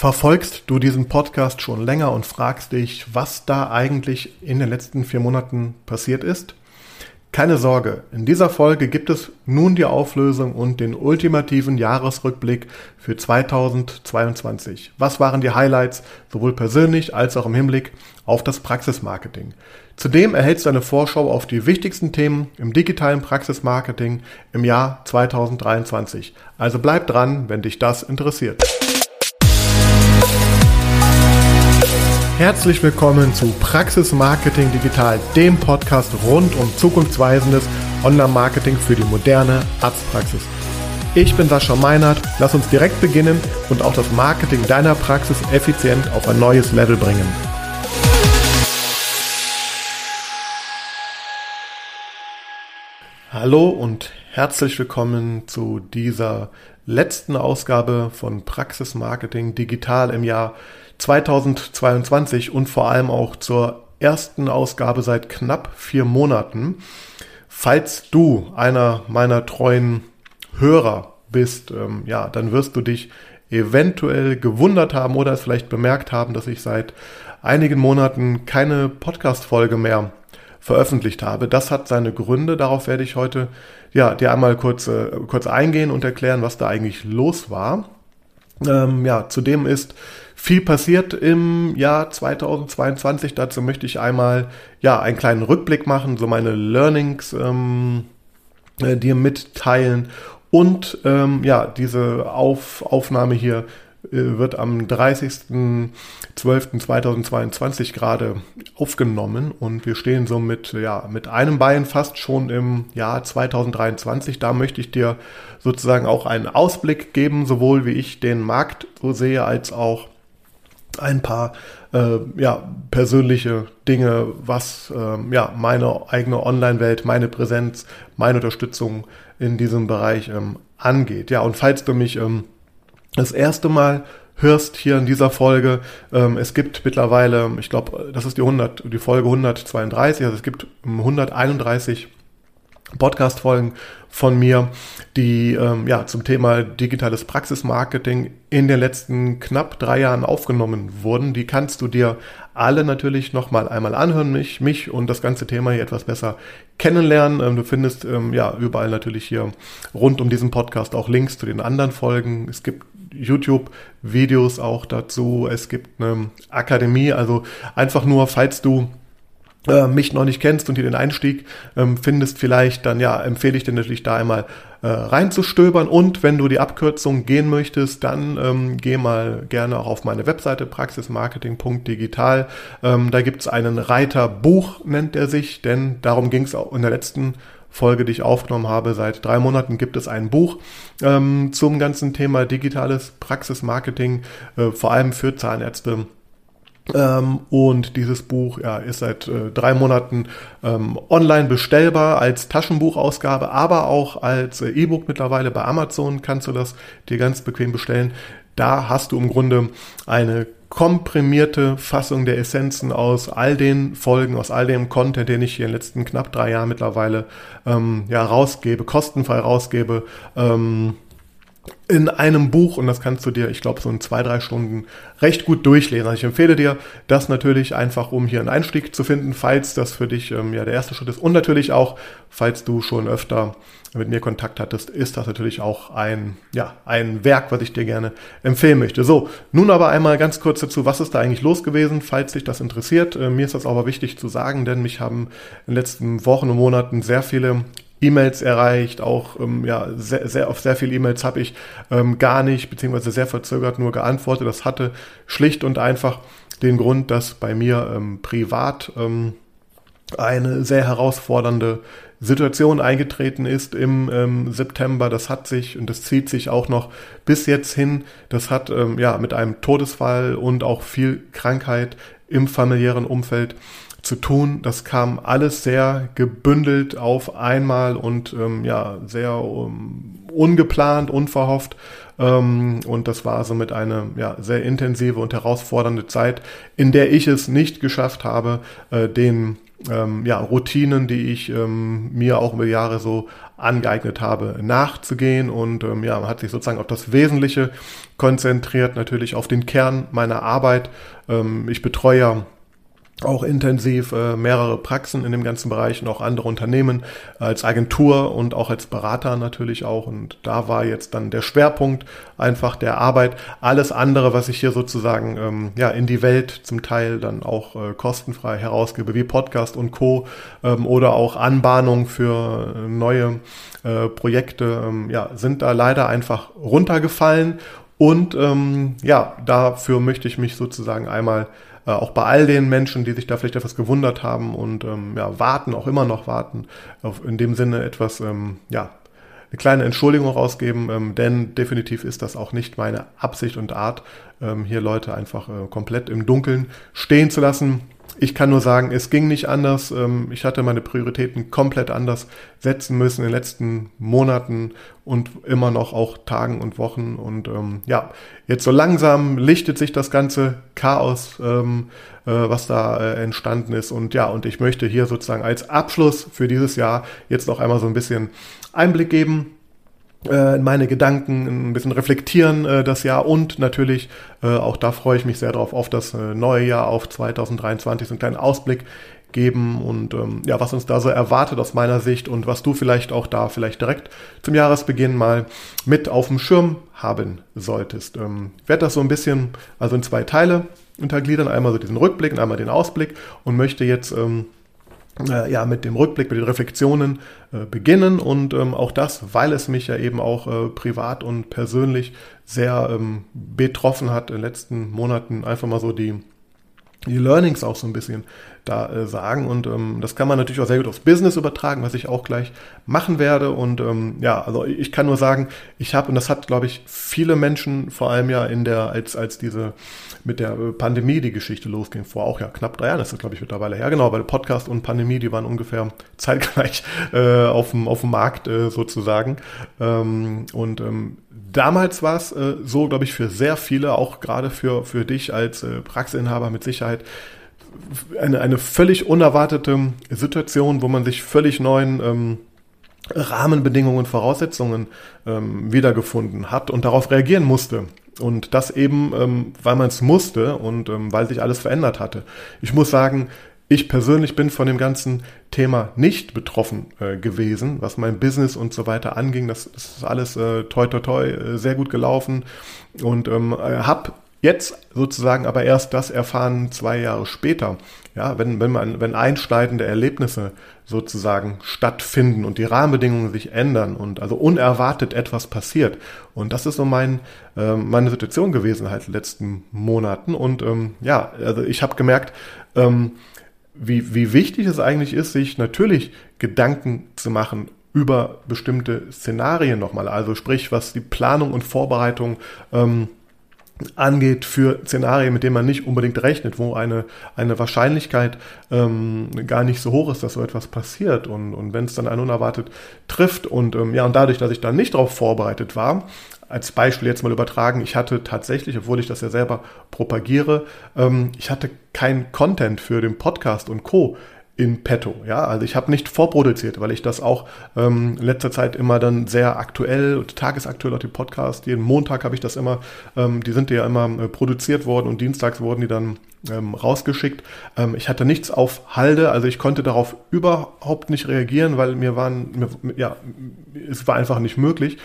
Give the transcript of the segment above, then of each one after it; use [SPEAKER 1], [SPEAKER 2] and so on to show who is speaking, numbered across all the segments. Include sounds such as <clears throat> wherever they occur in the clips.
[SPEAKER 1] Verfolgst du diesen Podcast schon länger und fragst dich, was da eigentlich in den letzten vier Monaten passiert ist? Keine Sorge, in dieser Folge gibt es nun die Auflösung und den ultimativen Jahresrückblick für 2022. Was waren die Highlights, sowohl persönlich als auch im Hinblick auf das Praxismarketing? Zudem erhältst du eine Vorschau auf die wichtigsten Themen im digitalen Praxismarketing im Jahr 2023. Also bleib dran, wenn dich das interessiert. Herzlich willkommen zu Praxis Marketing Digital, dem Podcast rund um zukunftsweisendes Online-Marketing für die moderne Arztpraxis. Ich bin Sascha Meinert, lass uns direkt beginnen und auch das Marketing deiner Praxis effizient auf ein neues Level bringen. Hallo und herzlich willkommen zu dieser letzten Ausgabe von Praxis Marketing Digital im Jahr 2022 und vor allem auch zur ersten Ausgabe seit knapp vier Monaten. Falls du einer meiner treuen Hörer bist, ähm, ja, dann wirst du dich eventuell gewundert haben oder es vielleicht bemerkt haben, dass ich seit einigen Monaten keine Podcast-Folge mehr veröffentlicht habe. Das hat seine Gründe. Darauf werde ich heute ja dir einmal kurz äh, kurz eingehen und erklären, was da eigentlich los war. Ähm, ja, zudem ist viel passiert im Jahr 2022. Dazu möchte ich einmal ja einen kleinen Rückblick machen, so meine Learnings ähm, äh, dir mitteilen und ähm, ja diese Auf Aufnahme hier äh, wird am 30.12.2022 gerade aufgenommen und wir stehen so mit, ja, mit einem Bein fast schon im Jahr 2023. Da möchte ich dir sozusagen auch einen Ausblick geben, sowohl wie ich den Markt so sehe, als auch ein paar äh, ja, persönliche Dinge, was äh, ja, meine eigene Online-Welt, meine Präsenz, meine Unterstützung in diesem Bereich ähm, angeht. Ja, und falls du mich ähm, das erste Mal hörst hier in dieser Folge, ähm, es gibt mittlerweile, ich glaube, das ist die 100, die Folge 132, also es gibt 131 Podcast-Folgen von mir, die ähm, ja zum Thema digitales Praxismarketing in den letzten knapp drei Jahren aufgenommen wurden. Die kannst du dir alle natürlich nochmal einmal anhören, mich, mich und das ganze Thema hier etwas besser kennenlernen. Ähm, du findest ähm, ja überall natürlich hier rund um diesen Podcast auch Links zu den anderen Folgen. Es gibt YouTube-Videos auch dazu. Es gibt eine Akademie, also einfach nur, falls du äh, mich noch nicht kennst und hier den Einstieg ähm, findest, vielleicht, dann ja, empfehle ich dir natürlich da einmal äh, reinzustöbern. Und wenn du die Abkürzung gehen möchtest, dann ähm, geh mal gerne auch auf meine Webseite praxismarketing.digital. Ähm, da gibt's einen Reiter Buch, nennt er sich, denn darum ging es auch in der letzten Folge, die ich aufgenommen habe. Seit drei Monaten gibt es ein Buch ähm, zum ganzen Thema digitales Praxismarketing, äh, vor allem für Zahnärzte ähm, und dieses Buch ja, ist seit äh, drei Monaten ähm, online bestellbar als Taschenbuchausgabe, aber auch als äh, E-Book mittlerweile bei Amazon kannst du das dir ganz bequem bestellen. Da hast du im Grunde eine komprimierte Fassung der Essenzen aus all den Folgen, aus all dem Content, den ich hier in den letzten knapp drei Jahren mittlerweile ähm, ja, rausgebe, kostenfrei rausgebe. Ähm, in einem Buch und das kannst du dir, ich glaube, so in zwei, drei Stunden recht gut durchlesen. Also ich empfehle dir das natürlich einfach, um hier einen Einstieg zu finden, falls das für dich ähm, ja der erste Schritt ist. Und natürlich auch, falls du schon öfter mit mir Kontakt hattest, ist das natürlich auch ein, ja, ein Werk, was ich dir gerne empfehlen möchte. So, nun aber einmal ganz kurz dazu, was ist da eigentlich los gewesen, falls dich das interessiert. Äh, mir ist das aber wichtig zu sagen, denn mich haben in den letzten Wochen und Monaten sehr viele E-Mails erreicht, auch ähm, ja, sehr, sehr, auf sehr viele E-Mails habe ich ähm, gar nicht, beziehungsweise sehr verzögert nur geantwortet. Das hatte schlicht und einfach den Grund, dass bei mir ähm, privat ähm, eine sehr herausfordernde Situation eingetreten ist im ähm, September. Das hat sich und das zieht sich auch noch bis jetzt hin. Das hat ähm, ja mit einem Todesfall und auch viel Krankheit im familiären Umfeld zu tun. Das kam alles sehr gebündelt auf einmal und ähm, ja, sehr um, ungeplant, unverhofft. Ähm, und das war somit eine ja, sehr intensive und herausfordernde Zeit, in der ich es nicht geschafft habe, äh, den ähm, ja, Routinen, die ich ähm, mir auch über Jahre so angeeignet habe, nachzugehen und ähm, ja, hat sich sozusagen auf das Wesentliche konzentriert, natürlich auf den Kern meiner Arbeit. Ähm, ich betreue auch intensiv äh, mehrere Praxen in dem ganzen Bereich und auch andere Unternehmen als Agentur und auch als Berater natürlich auch. Und da war jetzt dann der Schwerpunkt einfach der Arbeit. Alles andere, was ich hier sozusagen ähm, ja in die Welt zum Teil dann auch äh, kostenfrei herausgebe, wie Podcast und Co. Ähm, oder auch Anbahnung für äh, neue äh, Projekte, ähm, ja, sind da leider einfach runtergefallen. Und ähm, ja, dafür möchte ich mich sozusagen einmal äh, auch bei all den Menschen, die sich da vielleicht etwas gewundert haben und ähm, ja, warten, auch immer noch warten, auf, in dem Sinne etwas, ähm, ja, eine kleine Entschuldigung rausgeben, ähm, denn definitiv ist das auch nicht meine Absicht und Art, ähm, hier Leute einfach äh, komplett im Dunkeln stehen zu lassen. Ich kann nur sagen, es ging nicht anders. Ähm, ich hatte meine Prioritäten komplett anders setzen müssen in den letzten Monaten und immer noch auch Tagen und Wochen. Und ähm, ja, jetzt so langsam lichtet sich das ganze Chaos, ähm, äh, was da äh, entstanden ist. Und ja, und ich möchte hier sozusagen als Abschluss für dieses Jahr jetzt noch einmal so ein bisschen Einblick geben äh, in meine Gedanken, ein bisschen reflektieren äh, das Jahr. Und natürlich, äh, auch da freue ich mich sehr drauf, auf das äh, neue Jahr, auf 2023, so einen kleinen Ausblick geben. Und ähm, ja, was uns da so erwartet aus meiner Sicht und was du vielleicht auch da vielleicht direkt zum Jahresbeginn mal mit auf dem Schirm haben solltest. Ähm, ich werde das so ein bisschen, also in zwei Teile untergliedern, einmal so diesen Rückblick und einmal den Ausblick. Und möchte jetzt ähm, äh, ja, mit dem Rückblick, mit den Reflexionen äh, beginnen und ähm, auch das, weil es mich ja eben auch äh, privat und persönlich sehr ähm, betroffen hat in den letzten Monaten, einfach mal so die, die Learnings auch so ein bisschen da äh, sagen. Und ähm, das kann man natürlich auch sehr gut aufs Business übertragen, was ich auch gleich machen werde. Und ähm, ja, also ich kann nur sagen, ich habe, und das hat, glaube ich, viele Menschen, vor allem ja in der, als, als diese mit der äh, Pandemie die Geschichte losging, vor auch ja knapp drei Jahren, das ist, glaube ich, mittlerweile her, genau, weil Podcast und Pandemie, die waren ungefähr <laughs> zeitgleich äh, auf, dem, auf dem Markt äh, sozusagen. Ähm, und ähm, damals war es äh, so, glaube ich, für sehr viele, auch gerade für, für dich als äh, Praxisinhaber mit Sicherheit, eine, eine völlig unerwartete Situation, wo man sich völlig neuen ähm, Rahmenbedingungen, Voraussetzungen ähm, wiedergefunden hat und darauf reagieren musste. Und das eben, ähm, weil man es musste und ähm, weil sich alles verändert hatte. Ich muss sagen, ich persönlich bin von dem ganzen Thema nicht betroffen äh, gewesen, was mein Business und so weiter anging. Das, das ist alles äh, toi toi toi äh, sehr gut gelaufen und ähm, äh, habe Jetzt sozusagen aber erst das erfahren zwei Jahre später. Ja, wenn, wenn man, wenn einschneidende Erlebnisse sozusagen stattfinden und die Rahmenbedingungen sich ändern und also unerwartet etwas passiert. Und das ist so mein, äh, meine Situation gewesen halt in den letzten Monaten. Und ähm, ja, also ich habe gemerkt, ähm, wie, wie wichtig es eigentlich ist, sich natürlich Gedanken zu machen über bestimmte Szenarien nochmal. Also sprich, was die Planung und Vorbereitung ähm, angeht für Szenarien, mit denen man nicht unbedingt rechnet, wo eine, eine Wahrscheinlichkeit ähm, gar nicht so hoch ist, dass so etwas passiert. Und, und wenn es dann einen unerwartet trifft und ähm, ja, und dadurch, dass ich dann nicht darauf vorbereitet war, als Beispiel jetzt mal übertragen, ich hatte tatsächlich, obwohl ich das ja selber propagiere, ähm, ich hatte kein Content für den Podcast und Co in petto. Ja, also ich habe nicht vorproduziert, weil ich das auch ähm, in letzter Zeit immer dann sehr aktuell und tagesaktuell auch die Podcast. Jeden Montag habe ich das immer, ähm, die sind ja immer äh, produziert worden und dienstags wurden die dann ähm, rausgeschickt. Ähm, ich hatte nichts auf Halde, also ich konnte darauf überhaupt nicht reagieren, weil mir waren, mir, ja, es war einfach nicht möglich.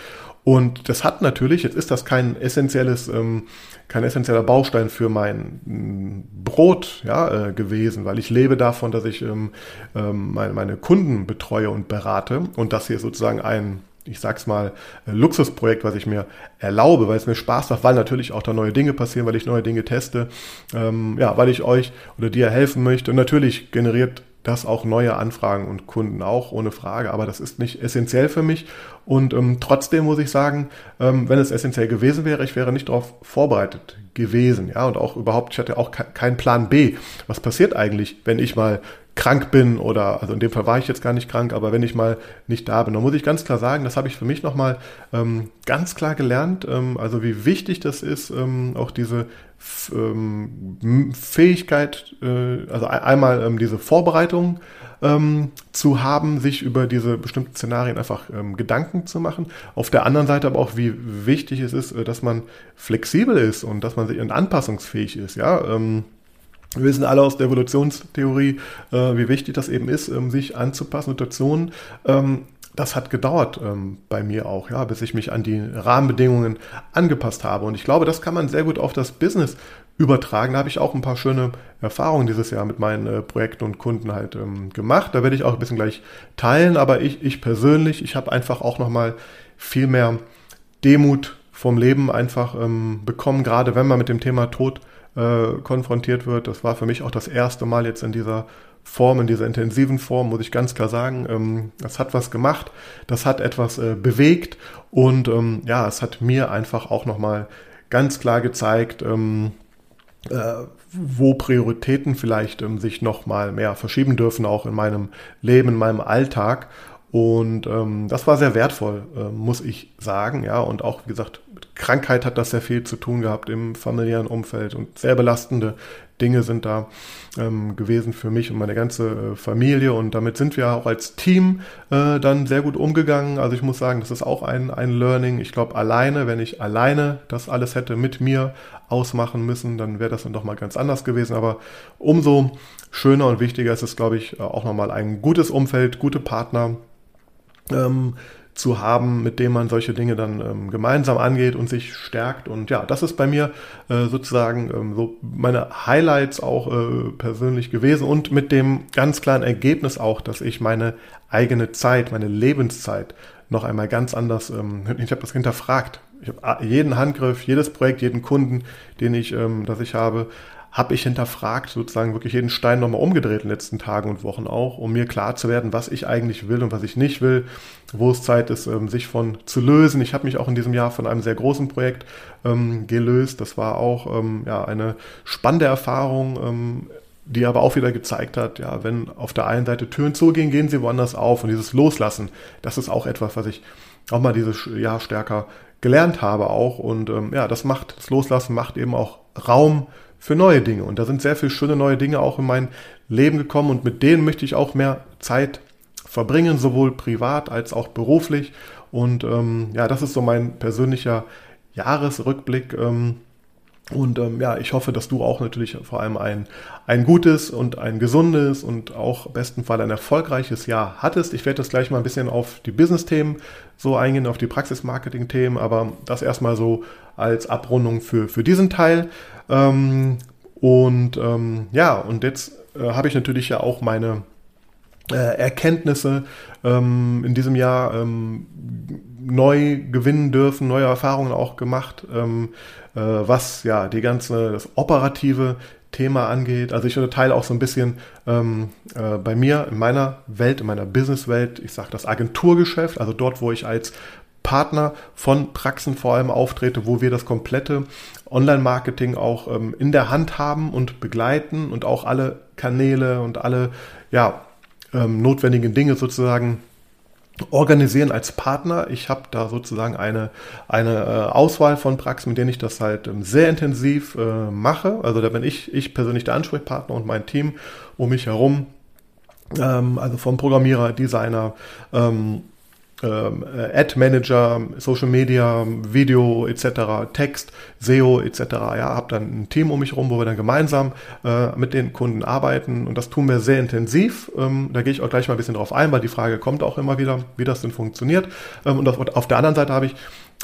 [SPEAKER 1] Und das hat natürlich, jetzt ist das kein essentielles, ähm, kein essentieller Baustein für mein mm, Brot ja, äh, gewesen, weil ich lebe davon, dass ich ähm, ähm, meine, meine Kunden betreue und berate. Und das hier ist sozusagen ein, ich sag's mal, äh, Luxusprojekt, was ich mir erlaube, weil es mir Spaß macht, weil natürlich auch da neue Dinge passieren, weil ich neue Dinge teste, ähm, ja, weil ich euch oder dir helfen möchte. Und natürlich generiert das auch neue Anfragen und Kunden auch, ohne Frage. Aber das ist nicht essentiell für mich. Und ähm, trotzdem muss ich sagen, ähm, wenn es essentiell gewesen wäre, ich wäre nicht darauf vorbereitet gewesen. Ja, und auch überhaupt, ich hatte auch keinen Plan B. Was passiert eigentlich, wenn ich mal krank bin oder, also in dem Fall war ich jetzt gar nicht krank, aber wenn ich mal nicht da bin, dann muss ich ganz klar sagen, das habe ich für mich nochmal ähm, ganz klar gelernt, ähm, also wie wichtig das ist, ähm, auch diese ähm, Fähigkeit, äh, also einmal ähm, diese Vorbereitung ähm, zu haben, sich über diese bestimmten Szenarien einfach ähm, Gedanken zu machen. Auf der anderen Seite aber auch, wie wichtig es ist, äh, dass man flexibel ist und dass man sich anpassungsfähig ist, ja. Ähm, wir wissen alle aus der Evolutionstheorie, äh, wie wichtig das eben ist, ähm, sich anzupassen, Situationen. Ähm, das hat gedauert ähm, bei mir auch, ja, bis ich mich an die Rahmenbedingungen angepasst habe. Und ich glaube, das kann man sehr gut auf das Business übertragen. Da habe ich auch ein paar schöne Erfahrungen dieses Jahr mit meinen äh, Projekten und Kunden halt ähm, gemacht. Da werde ich auch ein bisschen gleich teilen. Aber ich, ich persönlich, ich habe einfach auch nochmal viel mehr Demut vom Leben einfach ähm, bekommen, gerade wenn man mit dem Thema Tod äh, konfrontiert wird. Das war für mich auch das erste Mal jetzt in dieser Form, in dieser intensiven Form, muss ich ganz klar sagen. Ähm, das hat was gemacht, das hat etwas äh, bewegt und ähm, ja, es hat mir einfach auch nochmal ganz klar gezeigt, ähm, äh, wo Prioritäten vielleicht ähm, sich nochmal mehr verschieben dürfen, auch in meinem Leben, in meinem Alltag. Und ähm, das war sehr wertvoll, äh, muss ich sagen. Ja, und auch, wie gesagt, mit Krankheit hat das sehr viel zu tun gehabt im familiären Umfeld und sehr belastende Dinge sind da ähm, gewesen für mich und meine ganze äh, Familie. Und damit sind wir auch als Team äh, dann sehr gut umgegangen. Also ich muss sagen, das ist auch ein, ein Learning. Ich glaube, alleine, wenn ich alleine das alles hätte mit mir ausmachen müssen, dann wäre das dann doch mal ganz anders gewesen. Aber umso schöner und wichtiger ist es, glaube ich, auch nochmal ein gutes Umfeld, gute Partner, ähm, zu haben, mit dem man solche Dinge dann ähm, gemeinsam angeht und sich stärkt. Und ja, das ist bei mir äh, sozusagen ähm, so meine Highlights auch äh, persönlich gewesen und mit dem ganz klaren Ergebnis auch, dass ich meine eigene Zeit, meine Lebenszeit noch einmal ganz anders, ähm, ich habe das hinterfragt. Ich habe jeden Handgriff, jedes Projekt, jeden Kunden, den ich, ähm, das ich habe, habe ich hinterfragt, sozusagen wirklich jeden Stein nochmal umgedreht in den letzten Tagen und Wochen auch, um mir klar zu werden, was ich eigentlich will und was ich nicht will, wo es Zeit ist, ähm, sich von zu lösen. Ich habe mich auch in diesem Jahr von einem sehr großen Projekt ähm, gelöst. Das war auch ähm, ja, eine spannende Erfahrung. Ähm, die aber auch wieder gezeigt hat, ja, wenn auf der einen Seite Türen zugehen, gehen sie woanders auf. Und dieses Loslassen, das ist auch etwas, was ich auch mal dieses Jahr stärker gelernt habe auch. Und ähm, ja, das macht, das Loslassen macht eben auch Raum für neue Dinge. Und da sind sehr viele schöne neue Dinge auch in mein Leben gekommen und mit denen möchte ich auch mehr Zeit verbringen, sowohl privat als auch beruflich. Und ähm, ja, das ist so mein persönlicher Jahresrückblick. Ähm, und ähm, ja, ich hoffe, dass du auch natürlich vor allem ein, ein gutes und ein gesundes und auch besten Fall ein erfolgreiches Jahr hattest. Ich werde das gleich mal ein bisschen auf die Business-Themen so eingehen, auf die Praxis-Marketing-Themen, aber das erstmal so als Abrundung für, für diesen Teil. Ähm, und ähm, ja, und jetzt äh, habe ich natürlich ja auch meine äh, Erkenntnisse ähm, in diesem Jahr ähm, neu gewinnen dürfen, neue Erfahrungen auch gemacht, ähm, äh, was ja die ganze das operative Thema angeht. Also ich unterteile auch so ein bisschen ähm, äh, bei mir in meiner Welt, in meiner Businesswelt, ich sage das Agenturgeschäft, also dort, wo ich als Partner von Praxen vor allem auftrete, wo wir das komplette Online-Marketing auch ähm, in der Hand haben und begleiten und auch alle Kanäle und alle ja, ähm, notwendigen Dinge sozusagen organisieren als Partner. Ich habe da sozusagen eine, eine äh, Auswahl von Praxen, mit denen ich das halt ähm, sehr intensiv äh, mache. Also da bin ich, ich persönlich der Ansprechpartner und mein Team um mich herum. Ähm, also vom Programmierer, Designer, ähm, ähm, äh, Ad Manager, Social Media, Video etc., Text, SEO etc. Ja, habe dann ein Team um mich herum, wo wir dann gemeinsam äh, mit den Kunden arbeiten und das tun wir sehr intensiv. Ähm, da gehe ich auch gleich mal ein bisschen drauf ein, weil die Frage kommt auch immer wieder, wie das denn funktioniert. Ähm, und auf, auf, der anderen Seite habe ich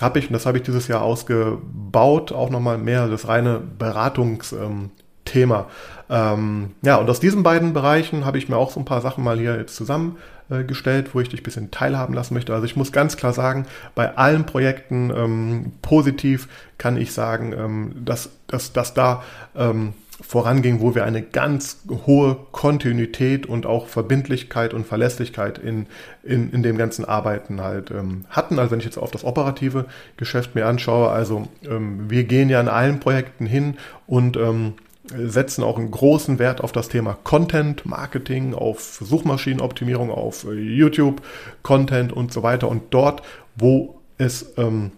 [SPEAKER 1] habe ich, und das habe ich dieses Jahr ausgebaut, auch nochmal mehr das reine Beratungsthema. Ähm, ja, und aus diesen beiden Bereichen habe ich mir auch so ein paar Sachen mal hier jetzt zusammen äh, gestellt, wo ich dich ein bisschen teilhaben lassen möchte. Also ich muss ganz klar sagen, bei allen Projekten ähm, positiv kann ich sagen, ähm, dass, dass, dass da ähm, voranging, wo wir eine ganz hohe Kontinuität und auch Verbindlichkeit und Verlässlichkeit in, in, in dem ganzen Arbeiten halt ähm, hatten. Also wenn ich jetzt auf das operative Geschäft mir anschaue, also ähm, wir gehen ja in allen Projekten hin und ähm, setzen auch einen großen Wert auf das Thema Content, Marketing, auf Suchmaschinenoptimierung, auf äh, YouTube, Content und so weiter. Und dort, wo es ähm,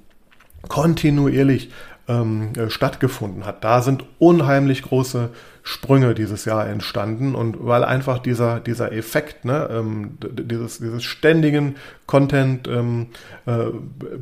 [SPEAKER 1] kontinuierlich ähm, äh, stattgefunden hat, da sind unheimlich große Sprünge dieses Jahr entstanden und weil einfach dieser, dieser Effekt, ne, ähm, dieses, dieses ständigen Content ähm, äh,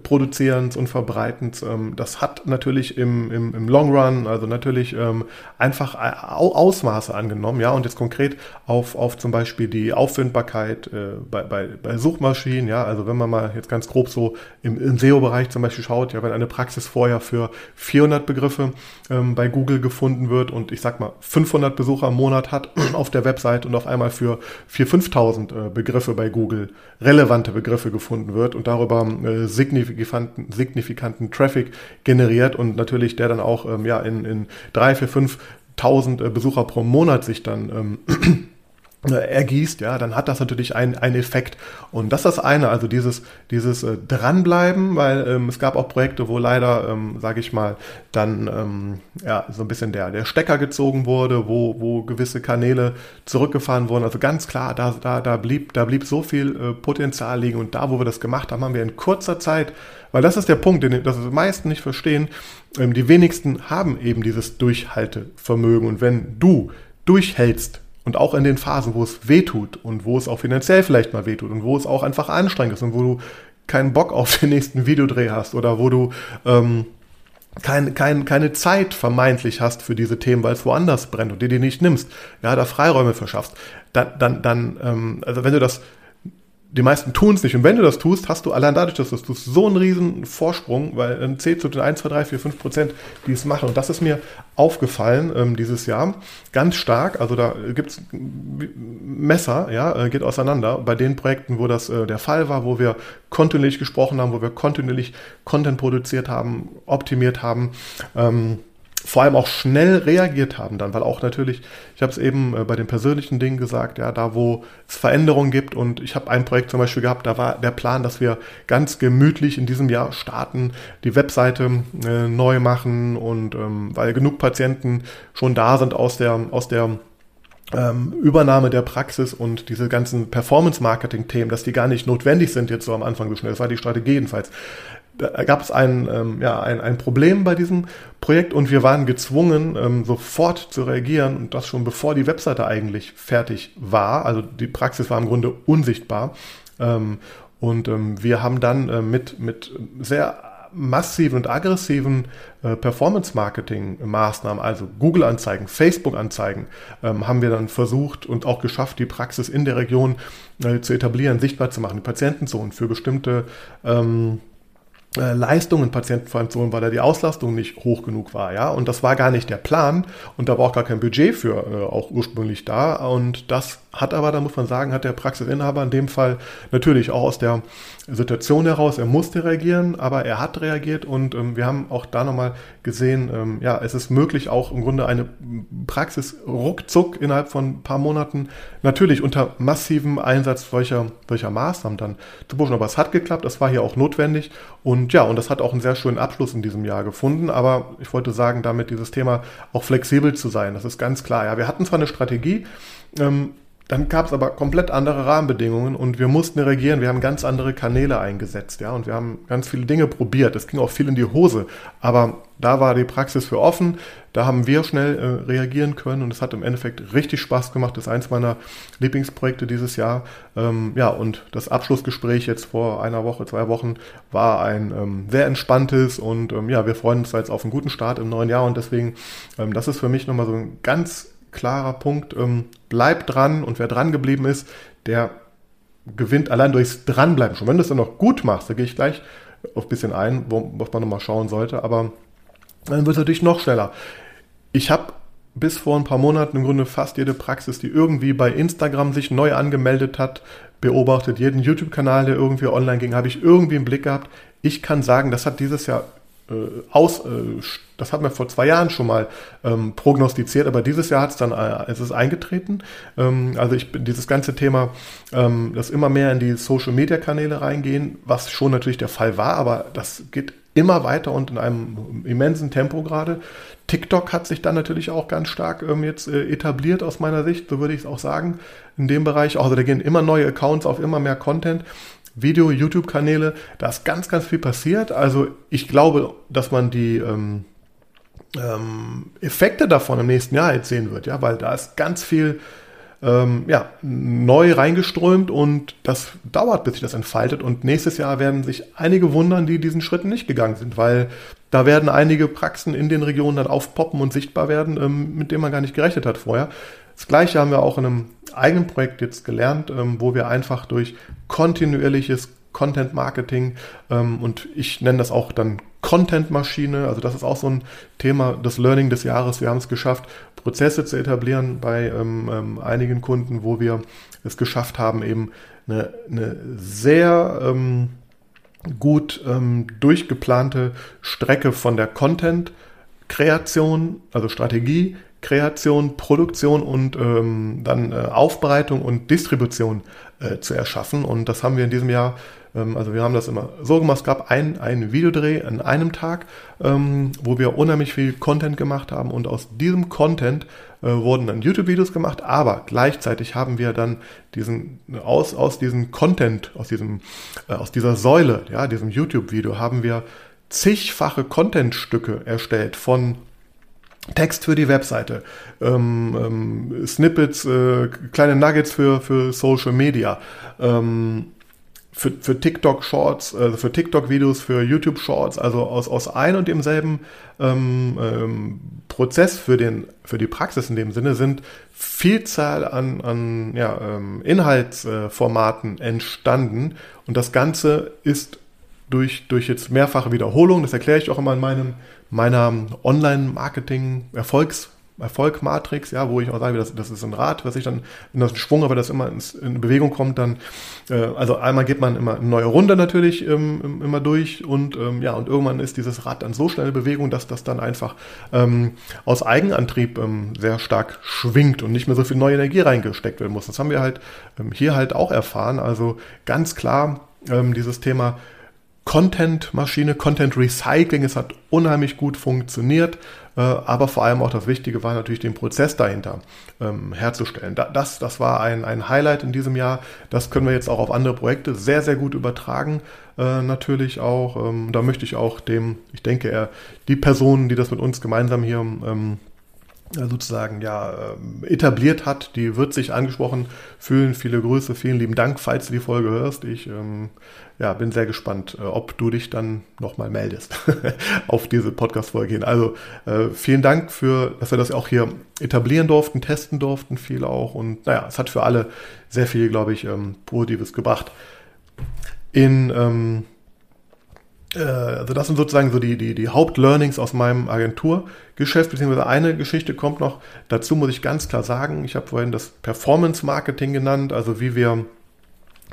[SPEAKER 1] Produzierens und Verbreitens, ähm, das hat natürlich im, im, im Long Run, also natürlich ähm, einfach Ausmaße angenommen, ja, und jetzt konkret auf, auf zum Beispiel die Auffindbarkeit äh, bei, bei, bei Suchmaschinen, ja, also wenn man mal jetzt ganz grob so im, im SEO-Bereich zum Beispiel schaut, ja, wenn eine Praxis vorher für 400 Begriffe ähm, bei Google gefunden wird und ich sag mal 500 Besucher im Monat hat <clears throat> auf der Website und auf einmal für 4.000, 5.000 äh, Begriffe bei Google relevante Begriffe gefunden wird und darüber äh, signifikanten, signifikanten Traffic generiert und natürlich der dann auch ähm, ja, in, in 3, 4, 5.000 äh, Besucher pro Monat sich dann ähm, äh, <clears throat> ergießt, ja, dann hat das natürlich einen, einen Effekt. Und das ist das eine, also dieses, dieses äh, Dranbleiben, weil ähm, es gab auch Projekte, wo leider, ähm, sage ich mal, dann ähm, ja, so ein bisschen der, der Stecker gezogen wurde, wo, wo gewisse Kanäle zurückgefahren wurden. Also ganz klar, da, da, da, blieb, da blieb so viel äh, Potenzial liegen. Und da, wo wir das gemacht haben, haben wir in kurzer Zeit, weil das ist der Punkt, den das die meisten nicht verstehen, ähm, die wenigsten haben eben dieses Durchhaltevermögen. Und wenn du durchhältst, und auch in den Phasen, wo es weh tut und wo es auch finanziell vielleicht mal weh tut und wo es auch einfach anstrengend ist und wo du keinen Bock auf den nächsten Videodreh hast oder wo du ähm, kein, kein, keine Zeit vermeintlich hast für diese Themen, weil es woanders brennt und dir die nicht nimmst, ja, da Freiräume verschaffst, dann, dann, dann ähm, also wenn du das die meisten tun es nicht. Und wenn du das tust, hast du allein dadurch, dass du es tust, so einen riesen Vorsprung, weil dann zählt zu den 1, 2, 3, 4, 5 Prozent, die es machen. Und das ist mir aufgefallen ähm, dieses Jahr ganz stark. Also da gibt's Messer, ja, äh, geht auseinander. Bei den Projekten, wo das äh, der Fall war, wo wir kontinuierlich gesprochen haben, wo wir kontinuierlich Content produziert haben, optimiert haben, ähm, vor allem auch schnell reagiert haben dann, weil auch natürlich, ich habe es eben äh, bei den persönlichen Dingen gesagt, ja, da wo es Veränderungen gibt und ich habe ein Projekt zum Beispiel gehabt, da war der Plan, dass wir ganz gemütlich in diesem Jahr starten, die Webseite äh, neu machen und ähm, weil genug Patienten schon da sind aus der, aus der ähm, Übernahme der Praxis und diese ganzen Performance-Marketing-Themen, dass die gar nicht notwendig sind jetzt so am Anfang so schnell. Das war die Strategie jedenfalls da gab es ein, ähm, ja, ein, ein Problem bei diesem Projekt und wir waren gezwungen, ähm, sofort zu reagieren und das schon bevor die Webseite eigentlich fertig war. Also die Praxis war im Grunde unsichtbar. Ähm, und ähm, wir haben dann äh, mit, mit sehr massiven und aggressiven äh, Performance-Marketing-Maßnahmen, also Google-Anzeigen, Facebook-Anzeigen, ähm, haben wir dann versucht und auch geschafft, die Praxis in der Region äh, zu etablieren, sichtbar zu machen, die Patientenzonen für bestimmte ähm, äh, Leistungen Patienten vor allem zu holen, weil da die Auslastung nicht hoch genug war, ja. Und das war gar nicht der Plan und da war auch gar kein Budget für äh, auch ursprünglich da. Und das hat aber, da muss man sagen, hat der Praxisinhaber in dem Fall natürlich auch aus der Situation heraus, er musste reagieren, aber er hat reagiert und ähm, wir haben auch da nochmal gesehen, ähm, ja, es ist möglich, auch im Grunde eine Praxis ruckzuck innerhalb von ein paar Monaten, natürlich unter massivem Einsatz solcher, solcher Maßnahmen dann zu pushen. Aber es hat geklappt, das war hier auch notwendig und ja, und das hat auch einen sehr schönen Abschluss in diesem Jahr gefunden. Aber ich wollte sagen, damit dieses Thema auch flexibel zu sein, das ist ganz klar. Ja, wir hatten zwar eine Strategie, ähm, dann gab es aber komplett andere Rahmenbedingungen und wir mussten reagieren. Wir haben ganz andere Kanäle eingesetzt, ja, und wir haben ganz viele Dinge probiert. Es ging auch viel in die Hose, aber da war die Praxis für offen. Da haben wir schnell äh, reagieren können und es hat im Endeffekt richtig Spaß gemacht. Das ist eins meiner Lieblingsprojekte dieses Jahr. Ähm, ja, und das Abschlussgespräch jetzt vor einer Woche, zwei Wochen war ein ähm, sehr entspanntes und ähm, ja, wir freuen uns jetzt auf einen guten Start im neuen Jahr und deswegen, ähm, das ist für mich nochmal so ein ganz klarer Punkt. Bleibt dran und wer dran geblieben ist, der gewinnt allein durchs Dranbleiben schon. Wenn du es dann noch gut machst, da gehe ich gleich auf ein bisschen ein, wo, was man nochmal schauen sollte, aber dann wird es natürlich noch schneller. Ich habe bis vor ein paar Monaten im Grunde fast jede Praxis, die irgendwie bei Instagram sich neu angemeldet hat, beobachtet. Jeden YouTube-Kanal, der irgendwie online ging, habe ich irgendwie im Blick gehabt. Ich kann sagen, das hat dieses Jahr aus, äh, das hatten wir vor zwei Jahren schon mal ähm, prognostiziert, aber dieses Jahr hat es dann, äh, es ist eingetreten. Ähm, also ich bin dieses ganze Thema, ähm, das immer mehr in die Social Media Kanäle reingehen, was schon natürlich der Fall war, aber das geht immer weiter und in einem immensen Tempo gerade. TikTok hat sich dann natürlich auch ganz stark ähm, jetzt äh, etabliert aus meiner Sicht, so würde ich es auch sagen, in dem Bereich. Also da gehen immer neue Accounts auf immer mehr Content. Video, YouTube-Kanäle, da ist ganz, ganz viel passiert. Also ich glaube, dass man die ähm, ähm, Effekte davon im nächsten Jahr jetzt sehen wird, ja, weil da ist ganz viel ähm, ja, neu reingeströmt und das dauert, bis sich das entfaltet. Und nächstes Jahr werden sich einige wundern, die diesen Schritten nicht gegangen sind, weil da werden einige Praxen in den Regionen dann aufpoppen und sichtbar werden, ähm, mit denen man gar nicht gerechnet hat vorher. Das gleiche haben wir auch in einem eigenen Projekt jetzt gelernt, ähm, wo wir einfach durch kontinuierliches Content Marketing ähm, und ich nenne das auch dann Content Maschine. Also das ist auch so ein Thema des Learning des Jahres. Wir haben es geschafft, Prozesse zu etablieren bei ähm, ähm, einigen Kunden, wo wir es geschafft haben, eben eine, eine sehr ähm, gut ähm, durchgeplante Strecke von der Content Kreation, also Strategie, Kreation, Produktion und ähm, dann äh, Aufbereitung und Distribution äh, zu erschaffen. Und das haben wir in diesem Jahr ähm, also wir haben das immer so gemacht, es gab ein, einen Videodreh an einem Tag, ähm, wo wir unheimlich viel Content gemacht haben. Und aus diesem Content äh, wurden dann YouTube-Videos gemacht, aber gleichzeitig haben wir dann diesen, aus, aus diesem Content, aus diesem, äh, aus dieser Säule, ja, diesem YouTube-Video haben wir zigfache Content-Stücke erstellt von Text für die Webseite, ähm, ähm, Snippets, äh, kleine Nuggets für, für Social Media, ähm, für, für TikTok Shorts, also für TikTok Videos, für YouTube Shorts, also aus, aus ein und demselben ähm, ähm, Prozess für, den, für die Praxis in dem Sinne sind Vielzahl an, an ja, ähm, Inhaltsformaten entstanden. Und das Ganze ist durch, durch jetzt mehrfache Wiederholung, das erkläre ich auch immer in meinem, meiner Online-Marketing-Erfolgs- Erfolgmatrix, ja, wo ich auch sage, das, das ist ein Rad, was ich dann, wenn das ein Schwung, aber das immer ins, in Bewegung kommt, dann, äh, also einmal geht man immer eine neue Runde natürlich ähm, immer durch und ähm, ja, und irgendwann ist dieses Rad dann so schnell in Bewegung, dass das dann einfach ähm, aus Eigenantrieb ähm, sehr stark schwingt und nicht mehr so viel neue Energie reingesteckt werden muss. Das haben wir halt ähm, hier halt auch erfahren. Also ganz klar ähm, dieses Thema Content-Maschine, Content Recycling, es hat unheimlich gut funktioniert. Äh, aber vor allem auch das Wichtige war natürlich den Prozess dahinter ähm, herzustellen. das, das war ein, ein Highlight in diesem Jahr. Das können wir jetzt auch auf andere Projekte sehr, sehr gut übertragen. Äh, natürlich auch. Ähm, da möchte ich auch dem, ich denke, er, die Personen, die das mit uns gemeinsam hier ähm, sozusagen ja ähm, etabliert hat, die wird sich angesprochen fühlen. Viele Grüße, vielen lieben Dank, falls du die Folge hörst. Ich ähm, ja, bin sehr gespannt, äh, ob du dich dann nochmal meldest <laughs> auf diese Podcast-Folge hin. Also äh, vielen Dank für, dass wir das auch hier etablieren durften, testen durften, viel auch. Und naja, es hat für alle sehr viel, glaube ich, ähm, Positives gebracht. In ähm, äh, also das sind sozusagen so die, die, die Hauptlearnings aus meinem Agenturgeschäft, beziehungsweise eine Geschichte kommt noch. Dazu muss ich ganz klar sagen, ich habe vorhin das Performance Marketing genannt, also wie wir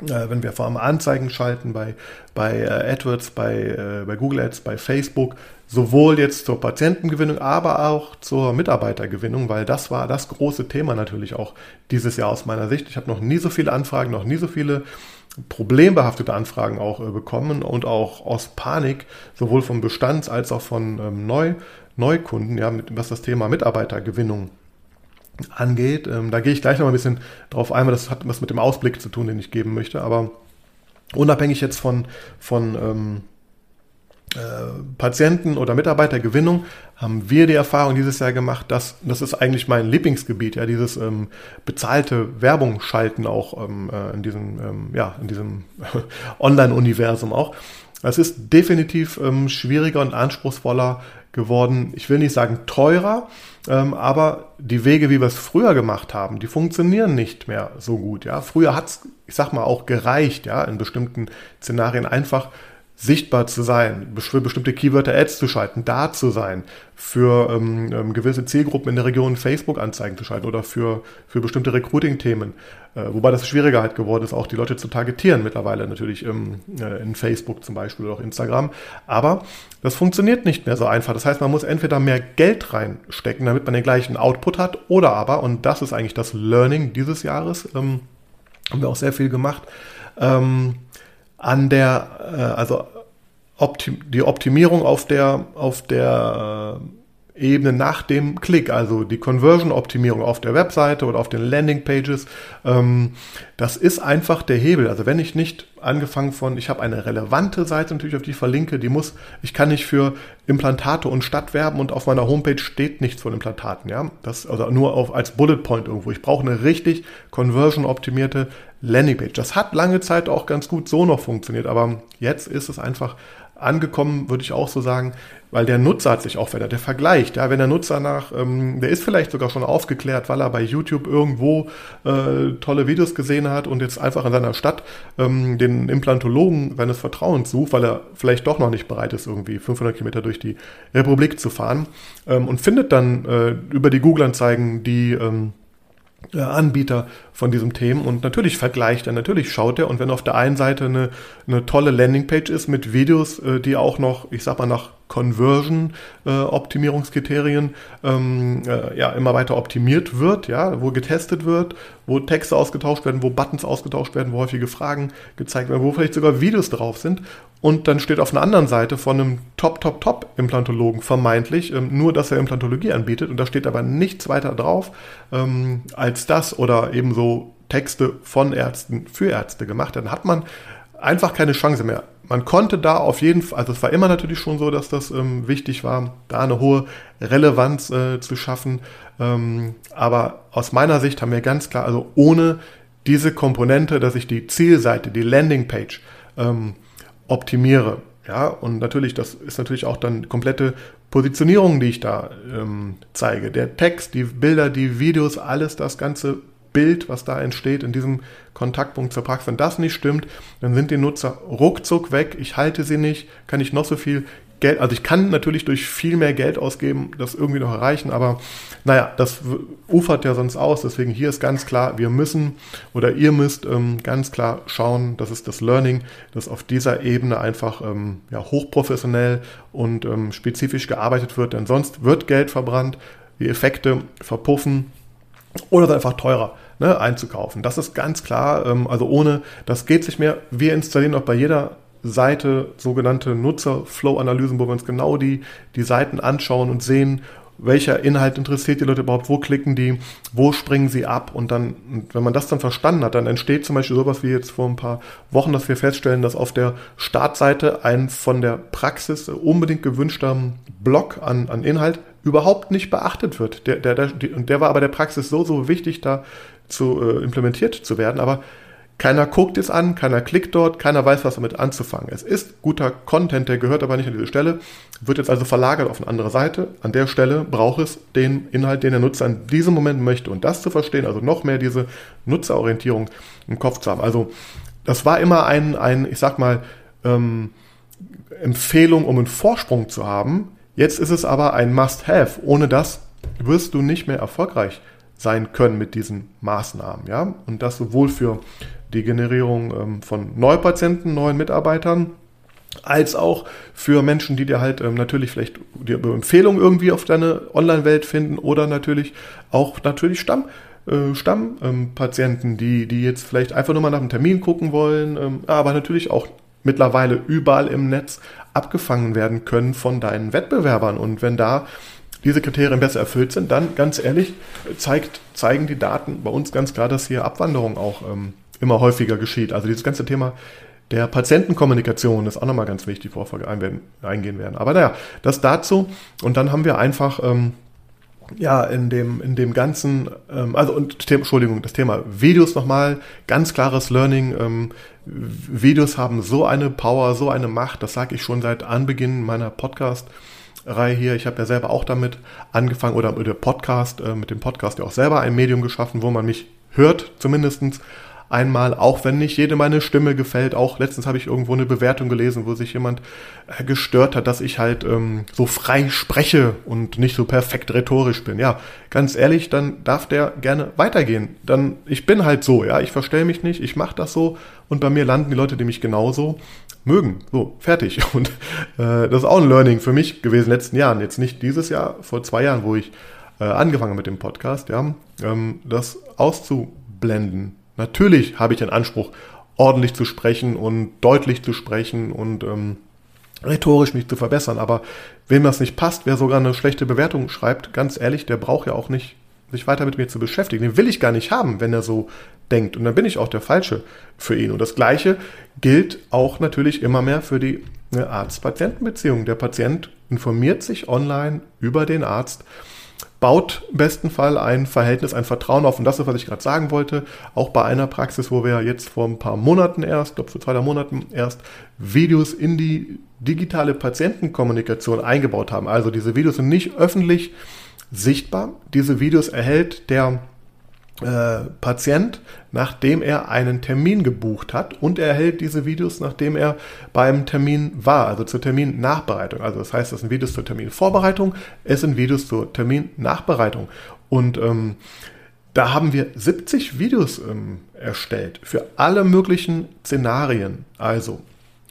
[SPEAKER 1] wenn wir vor allem Anzeigen schalten bei, bei äh, AdWords, bei, äh, bei Google Ads, bei Facebook, sowohl jetzt zur Patientengewinnung, aber auch zur Mitarbeitergewinnung, weil das war das große Thema natürlich auch dieses Jahr aus meiner Sicht. Ich habe noch nie so viele Anfragen, noch nie so viele problembehaftete Anfragen auch äh, bekommen und auch aus Panik, sowohl vom Bestands- als auch von ähm, Neu Neukunden, ja, mit, was das Thema Mitarbeitergewinnung angeht. Ähm, da gehe ich gleich noch ein bisschen drauf ein, weil das hat was mit dem Ausblick zu tun, den ich geben möchte. Aber unabhängig jetzt von, von ähm, äh, Patienten- oder Mitarbeitergewinnung haben wir die Erfahrung dieses Jahr gemacht, dass das ist eigentlich mein Lieblingsgebiet, ja, dieses ähm, bezahlte Werbung schalten auch ähm, äh, in diesem, ähm, ja, in diesem <laughs> Online-Universum auch. Es ist definitiv ähm, schwieriger und anspruchsvoller geworden. Ich will nicht sagen teurer, ähm, aber die Wege, wie wir es früher gemacht haben, die funktionieren nicht mehr so gut. Ja, früher hat es, ich sag mal, auch gereicht, ja, in bestimmten Szenarien einfach sichtbar zu sein, für bestimmte Keywörter-Ads zu schalten, da zu sein, für ähm, ähm, gewisse Zielgruppen in der Region Facebook-Anzeigen zu schalten oder für, für bestimmte Recruiting-Themen. Äh, wobei das schwieriger halt geworden ist, auch die Leute zu targetieren mittlerweile natürlich ähm, äh, in Facebook zum Beispiel oder auch Instagram. Aber das funktioniert nicht mehr so einfach. Das heißt, man muss entweder mehr Geld reinstecken, damit man den gleichen Output hat, oder aber, und das ist eigentlich das Learning dieses Jahres, ähm, haben wir auch sehr viel gemacht, ähm, an der, äh, also Optim die Optimierung auf der, auf der äh, Ebene nach dem Klick, also die Conversion-Optimierung auf der Webseite oder auf den Landing-Pages, ähm, das ist einfach der Hebel. Also wenn ich nicht angefangen von, ich habe eine relevante Seite natürlich, auf die ich verlinke, die muss, ich kann nicht für Implantate und Stadt werben und auf meiner Homepage steht nichts von Implantaten, ja. Das, also nur auf, als Bullet Point irgendwo. Ich brauche eine richtig conversion-optimierte Landingpage. Das hat lange Zeit auch ganz gut so noch funktioniert, aber jetzt ist es einfach angekommen, würde ich auch so sagen, weil der Nutzer hat sich auch verändert. Der vergleicht, ja, wenn der Nutzer nach, ähm, der ist vielleicht sogar schon aufgeklärt, weil er bei YouTube irgendwo äh, tolle Videos gesehen hat und jetzt einfach in seiner Stadt ähm, den Implantologen seines Vertrauens sucht, weil er vielleicht doch noch nicht bereit ist, irgendwie 500 Kilometer durch die Republik zu fahren ähm, und findet dann äh, über die Google-Anzeigen die ähm, äh, Anbieter von diesem Themen und natürlich vergleicht er, natürlich schaut er und wenn auf der einen Seite eine, eine tolle Landingpage ist mit Videos, äh, die auch noch, ich sag mal, nach Conversion-Optimierungskriterien äh, ähm, äh, ja, immer weiter optimiert wird, ja, wo getestet wird, wo Texte ausgetauscht werden, wo Buttons ausgetauscht werden, wo häufige Fragen gezeigt werden, wo vielleicht sogar Videos drauf sind. Und dann steht auf einer anderen Seite von einem Top, Top, Top-Implantologen vermeintlich ähm, nur, dass er Implantologie anbietet und da steht aber nichts weiter drauf ähm, als das oder ebenso Texte von Ärzten für Ärzte gemacht. Dann hat man einfach keine Chance mehr man konnte da auf jeden Fall, also es war immer natürlich schon so, dass das ähm, wichtig war, da eine hohe Relevanz äh, zu schaffen. Ähm, aber aus meiner Sicht haben wir ganz klar, also ohne diese Komponente, dass ich die Zielseite, die Landingpage ähm, optimiere, ja, und natürlich, das ist natürlich auch dann komplette Positionierung, die ich da ähm, zeige. Der Text, die Bilder, die Videos, alles das Ganze Bild, was da entsteht in diesem Kontaktpunkt zur Praxis. Wenn das nicht stimmt, dann sind die Nutzer ruckzuck weg. Ich halte sie nicht, kann ich noch so viel Geld, also ich kann natürlich durch viel mehr Geld ausgeben, das irgendwie noch erreichen, aber naja, das ufert ja sonst aus. Deswegen hier ist ganz klar, wir müssen oder ihr müsst ähm, ganz klar schauen, das ist das Learning, dass auf dieser Ebene einfach ähm, ja, hochprofessionell und ähm, spezifisch gearbeitet wird, denn sonst wird Geld verbrannt, die Effekte verpuffen oder es einfach teurer ne, einzukaufen. Das ist ganz klar. Ähm, also ohne, das geht sich mehr. Wir installieren auch bei jeder Seite sogenannte Nutzer-Flow-Analysen, wo wir uns genau die, die Seiten anschauen und sehen, welcher Inhalt interessiert die Leute überhaupt, wo klicken die, wo springen sie ab und dann, wenn man das dann verstanden hat, dann entsteht zum Beispiel sowas wie jetzt vor ein paar Wochen, dass wir feststellen, dass auf der Startseite ein von der Praxis unbedingt gewünschter Block an, an Inhalt überhaupt nicht beachtet wird. Der, der, der, der war aber der Praxis so, so wichtig, da zu äh, implementiert zu werden, aber keiner guckt es an, keiner klickt dort, keiner weiß, was damit anzufangen. Es ist guter Content, der gehört aber nicht an diese Stelle, wird jetzt also verlagert auf eine andere Seite. An der Stelle braucht es den Inhalt, den der Nutzer in diesem Moment möchte. Und das zu verstehen, also noch mehr diese Nutzerorientierung im Kopf zu haben. Also das war immer ein, ein ich sag mal, ähm, Empfehlung, um einen Vorsprung zu haben. Jetzt ist es aber ein Must-Have. Ohne das wirst du nicht mehr erfolgreich sein können mit diesen Maßnahmen. Ja? Und das sowohl für die Generierung ähm, von Neupatienten, neuen Mitarbeitern, als auch für Menschen, die dir halt ähm, natürlich vielleicht die Empfehlung irgendwie auf deine Online-Welt finden oder natürlich auch natürlich Stamm. Äh, Stammpatienten, ähm, die, die jetzt vielleicht einfach nur mal nach einem Termin gucken wollen, ähm, aber natürlich auch mittlerweile überall im Netz abgefangen werden können von deinen Wettbewerbern. Und wenn da diese Kriterien besser erfüllt sind, dann ganz ehrlich zeigt, zeigen die Daten bei uns ganz klar, dass hier Abwanderung auch ähm, immer häufiger geschieht. Also dieses ganze Thema der Patientenkommunikation ist auch nochmal ganz wichtig, worauf wir eingehen werden. Aber naja, das dazu. Und dann haben wir einfach, ähm, ja, in dem, in dem ganzen, ähm, also und Entschuldigung, das Thema Videos nochmal, ganz klares Learning. Ähm, Videos haben so eine Power, so eine Macht, das sage ich schon seit Anbeginn meiner Podcast-Reihe hier. Ich habe ja selber auch damit angefangen oder mit dem Podcast, äh, mit dem Podcast ja auch selber ein Medium geschaffen, wo man mich hört zumindestens einmal, auch wenn nicht jede meine Stimme gefällt. Auch letztens habe ich irgendwo eine Bewertung gelesen, wo sich jemand äh, gestört hat, dass ich halt ähm, so frei spreche und nicht so perfekt rhetorisch bin. Ja, ganz ehrlich, dann darf der gerne weitergehen. Dann, ich bin halt so, ja, ich verstelle mich nicht, ich mache das so und bei mir landen die Leute, die mich genauso mögen. So, fertig. <laughs> Und äh, das ist auch ein Learning für mich gewesen in den letzten Jahren. Jetzt nicht dieses Jahr, vor zwei Jahren, wo ich äh, angefangen mit dem Podcast, ja, ähm, das auszublenden. Natürlich habe ich den Anspruch, ordentlich zu sprechen und deutlich zu sprechen und ähm, rhetorisch mich zu verbessern. Aber wem das nicht passt, wer sogar eine schlechte Bewertung schreibt, ganz ehrlich, der braucht ja auch nicht sich weiter mit mir zu beschäftigen. Den will ich gar nicht haben, wenn er so denkt. Und dann bin ich auch der Falsche für ihn. Und das Gleiche gilt auch natürlich immer mehr für die Arzt-Patienten-Beziehung. Der Patient informiert sich online über den Arzt baut im besten Fall ein Verhältnis, ein Vertrauen auf. Und das ist, was ich gerade sagen wollte. Auch bei einer Praxis, wo wir jetzt vor ein paar Monaten erst, glaube vor zwei, drei Monaten erst Videos in die digitale Patientenkommunikation eingebaut haben. Also diese Videos sind nicht öffentlich sichtbar. Diese Videos erhält der äh, Patient, nachdem er einen Termin gebucht hat und er erhält diese Videos, nachdem er beim Termin war, also zur Terminnachbereitung. Also das heißt, das sind Videos zur Terminvorbereitung, es sind Videos zur Terminnachbereitung. Und ähm, da haben wir 70 Videos ähm, erstellt für alle möglichen Szenarien. Also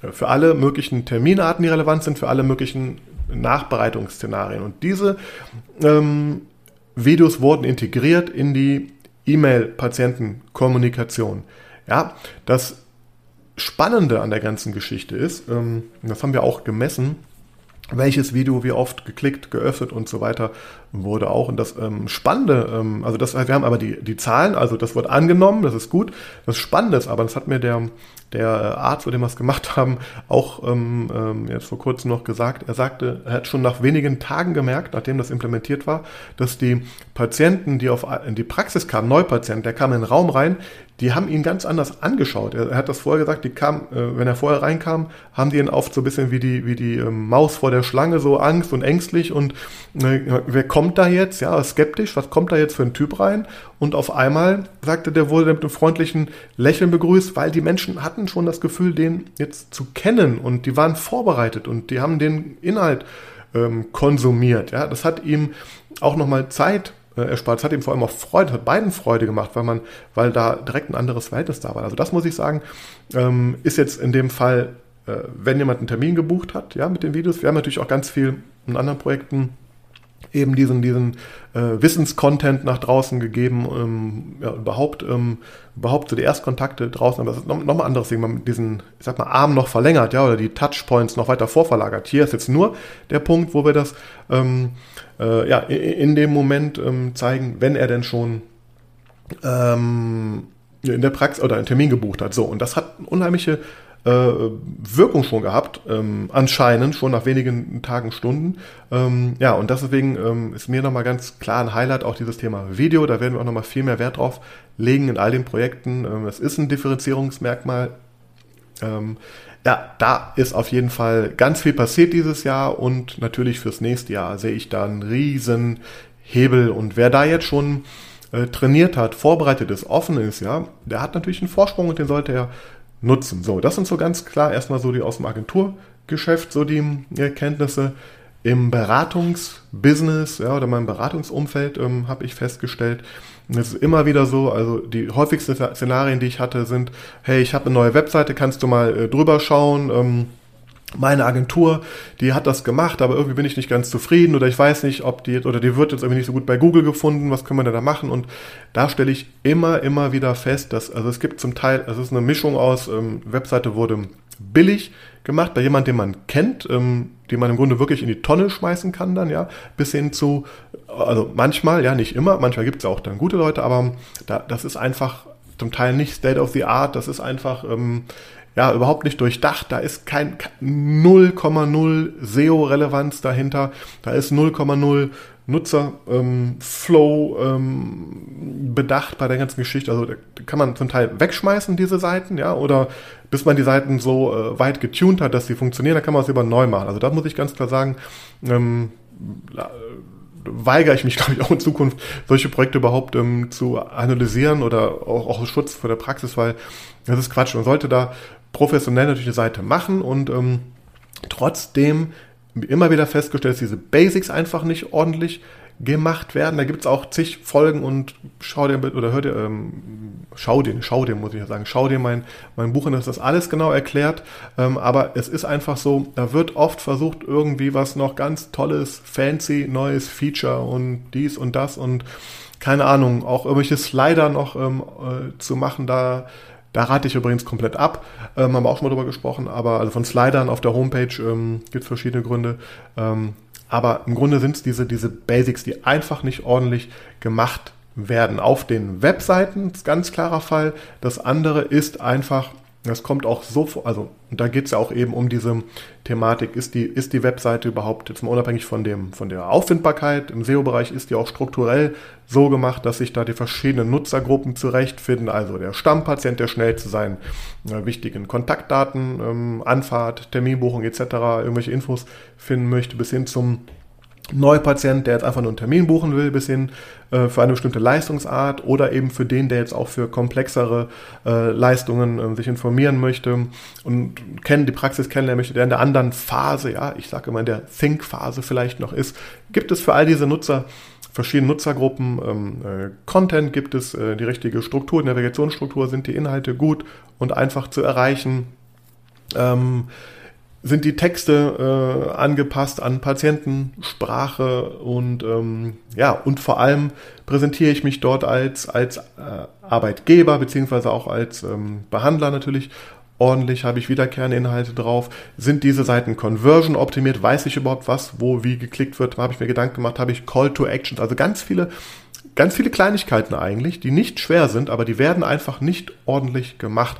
[SPEAKER 1] äh, für alle möglichen Terminarten, die relevant sind, für alle möglichen Nachbereitungsszenarien. Und diese ähm, Videos wurden integriert in die E-Mail-Patientenkommunikation. Ja, das Spannende an der ganzen Geschichte ist, ähm, das haben wir auch gemessen, welches Video wie oft geklickt, geöffnet und so weiter wurde auch. Und das ähm, Spannende, ähm, also das, wir haben aber die, die Zahlen, also das wird angenommen, das ist gut. Das Spannende ist aber, das hat mir der, der Arzt, zu dem wir es gemacht haben, auch ähm, ähm, jetzt vor kurzem noch gesagt. Er sagte, er hat schon nach wenigen Tagen gemerkt, nachdem das implementiert war, dass die Patienten, die auf, in die Praxis kamen, Neupatienten, der kam in den Raum rein, die haben ihn ganz anders angeschaut. Er, hat das vorher gesagt, die kam, äh, wenn er vorher reinkam, haben die ihn oft so ein bisschen wie die, wie die ähm, Maus vor der Schlange, so Angst und ängstlich und äh, wer kommt da jetzt? Ja, skeptisch, was kommt da jetzt für ein Typ rein? Und auf einmal sagte der wurde mit einem freundlichen Lächeln begrüßt, weil die Menschen hatten schon das Gefühl, den jetzt zu kennen und die waren vorbereitet und die haben den Inhalt ähm, konsumiert. Ja, das hat ihm auch nochmal Zeit äh, erspart. Es hat ihm vor allem auch Freude, hat beiden Freude gemacht, weil man, weil da direkt ein anderes Verhältnis da war. Also das muss ich sagen, ähm, ist jetzt in dem Fall, äh, wenn jemand einen Termin gebucht hat, ja, mit den Videos. Wir haben natürlich auch ganz viel in anderen Projekten eben diesen, diesen äh, Wissenscontent nach draußen gegeben, ähm, ja, überhaupt, ähm, überhaupt so die Erstkontakte draußen, aber das ist nochmal noch ein anderes Ding, man diesen, ich sag mal, Arm noch verlängert, ja, oder die Touchpoints noch weiter vorverlagert. Hier ist jetzt nur der Punkt, wo wir das ähm, äh, ja, in, in, dem Moment ähm, zeigen, wenn er denn schon ähm, in der Praxis oder einen Termin gebucht hat. So, und das hat unheimliche äh, Wirkung schon gehabt, ähm, anscheinend schon nach wenigen Tagen, Stunden. Ähm, ja, und deswegen ähm, ist mir nochmal ganz klar ein Highlight auch dieses Thema Video. Da werden wir auch nochmal viel mehr Wert drauf legen in all den Projekten. Ähm, es ist ein Differenzierungsmerkmal. Ähm, ja, da ist auf jeden Fall ganz viel passiert dieses Jahr und natürlich fürs nächste Jahr sehe ich da einen riesen Hebel. Und wer da jetzt schon äh, trainiert hat, vorbereitet ist, offen ist, ja, der hat natürlich einen Vorsprung und den sollte er nutzen. So, das sind so ganz klar erstmal so die aus dem Agenturgeschäft, so die Erkenntnisse. Im Beratungsbusiness ja, oder meinem Beratungsumfeld ähm, habe ich festgestellt, es ist immer wieder so, also die häufigsten Szenarien, die ich hatte, sind, hey, ich habe eine neue Webseite, kannst du mal äh, drüber schauen, ähm, meine Agentur, die hat das gemacht, aber irgendwie bin ich nicht ganz zufrieden oder ich weiß nicht, ob die oder die wird jetzt irgendwie nicht so gut bei Google gefunden, was können wir da machen? Und da stelle ich immer, immer wieder fest, dass, also es gibt zum Teil, also es ist eine Mischung aus, ähm, Webseite wurde billig gemacht, bei jemandem, den man kennt, ähm, den man im Grunde wirklich in die Tonne schmeißen kann dann, ja, bis hin zu, also manchmal, ja, nicht immer, manchmal gibt es auch dann gute Leute, aber da, das ist einfach zum Teil nicht State of the Art, das ist einfach, ähm, ja, überhaupt nicht durchdacht. Da ist kein 0,0 SEO-Relevanz dahinter. Da ist 0,0 Nutzer-Flow ähm, ähm, bedacht bei der ganzen Geschichte. Also kann man zum Teil wegschmeißen, diese Seiten, ja, oder bis man die Seiten so äh, weit getuned hat, dass sie funktionieren, dann kann man es über neu machen. Also da muss ich ganz klar sagen, ähm, weigere ich mich, <laughs> glaube ich, auch in Zukunft, solche Projekte überhaupt ähm, zu analysieren oder auch, auch Schutz vor der Praxis, weil das ist Quatsch. Man sollte da professionell natürlich eine Seite machen und ähm, trotzdem immer wieder festgestellt, dass diese Basics einfach nicht ordentlich gemacht werden. Da gibt es auch zig Folgen und schau dir oder hör dir, ähm, schau dir, schau dir, muss ich ja sagen, schau dir mein, mein Buch und das ist das alles genau erklärt. Ähm, aber es ist einfach so, da wird oft versucht, irgendwie was noch ganz tolles, fancy, neues Feature und dies und das und keine Ahnung, auch irgendwelche Slider noch ähm, äh, zu machen, da da rate ich übrigens komplett ab. Ähm, haben wir auch schon mal drüber gesprochen, aber also von Slidern auf der Homepage ähm, gibt es verschiedene Gründe. Ähm, aber im Grunde sind es diese, diese Basics, die einfach nicht ordentlich gemacht werden. Auf den Webseiten ist ganz klarer Fall. Das andere ist einfach das kommt auch so vor, also da geht es ja auch eben um diese Thematik, ist die, ist die Webseite überhaupt, jetzt mal unabhängig von, dem, von der Auffindbarkeit im SEO-Bereich, ist die auch strukturell so gemacht, dass sich da die verschiedenen Nutzergruppen zurechtfinden, also der Stammpatient, der schnell zu seinen äh, wichtigen Kontaktdaten, ähm, Anfahrt, Terminbuchung etc., irgendwelche Infos finden möchte, bis hin zum Neupatient, der jetzt einfach nur einen Termin buchen will, bis hin äh, für eine bestimmte Leistungsart oder eben für den, der jetzt auch für komplexere äh, Leistungen äh, sich informieren möchte und kennen, die Praxis kennenlernen möchte, der in der anderen Phase, ja, ich sage immer in der Think-Phase vielleicht noch ist, gibt es für all diese Nutzer verschiedene Nutzergruppen, ähm, äh, Content? Gibt es, äh, die richtige Struktur, Navigationsstruktur, sind die Inhalte gut und einfach zu erreichen. Ähm, sind die Texte äh, angepasst an Patientensprache und ähm, ja und vor allem präsentiere ich mich dort als als äh, Arbeitgeber beziehungsweise auch als ähm, Behandler natürlich. Ordentlich habe ich wiederkehrende Inhalte drauf. Sind diese Seiten Conversion optimiert? Weiß ich überhaupt was wo wie geklickt wird? Habe ich mir Gedanken gemacht? Habe ich Call to Actions? Also ganz viele ganz viele Kleinigkeiten eigentlich die nicht schwer sind aber die werden einfach nicht ordentlich gemacht.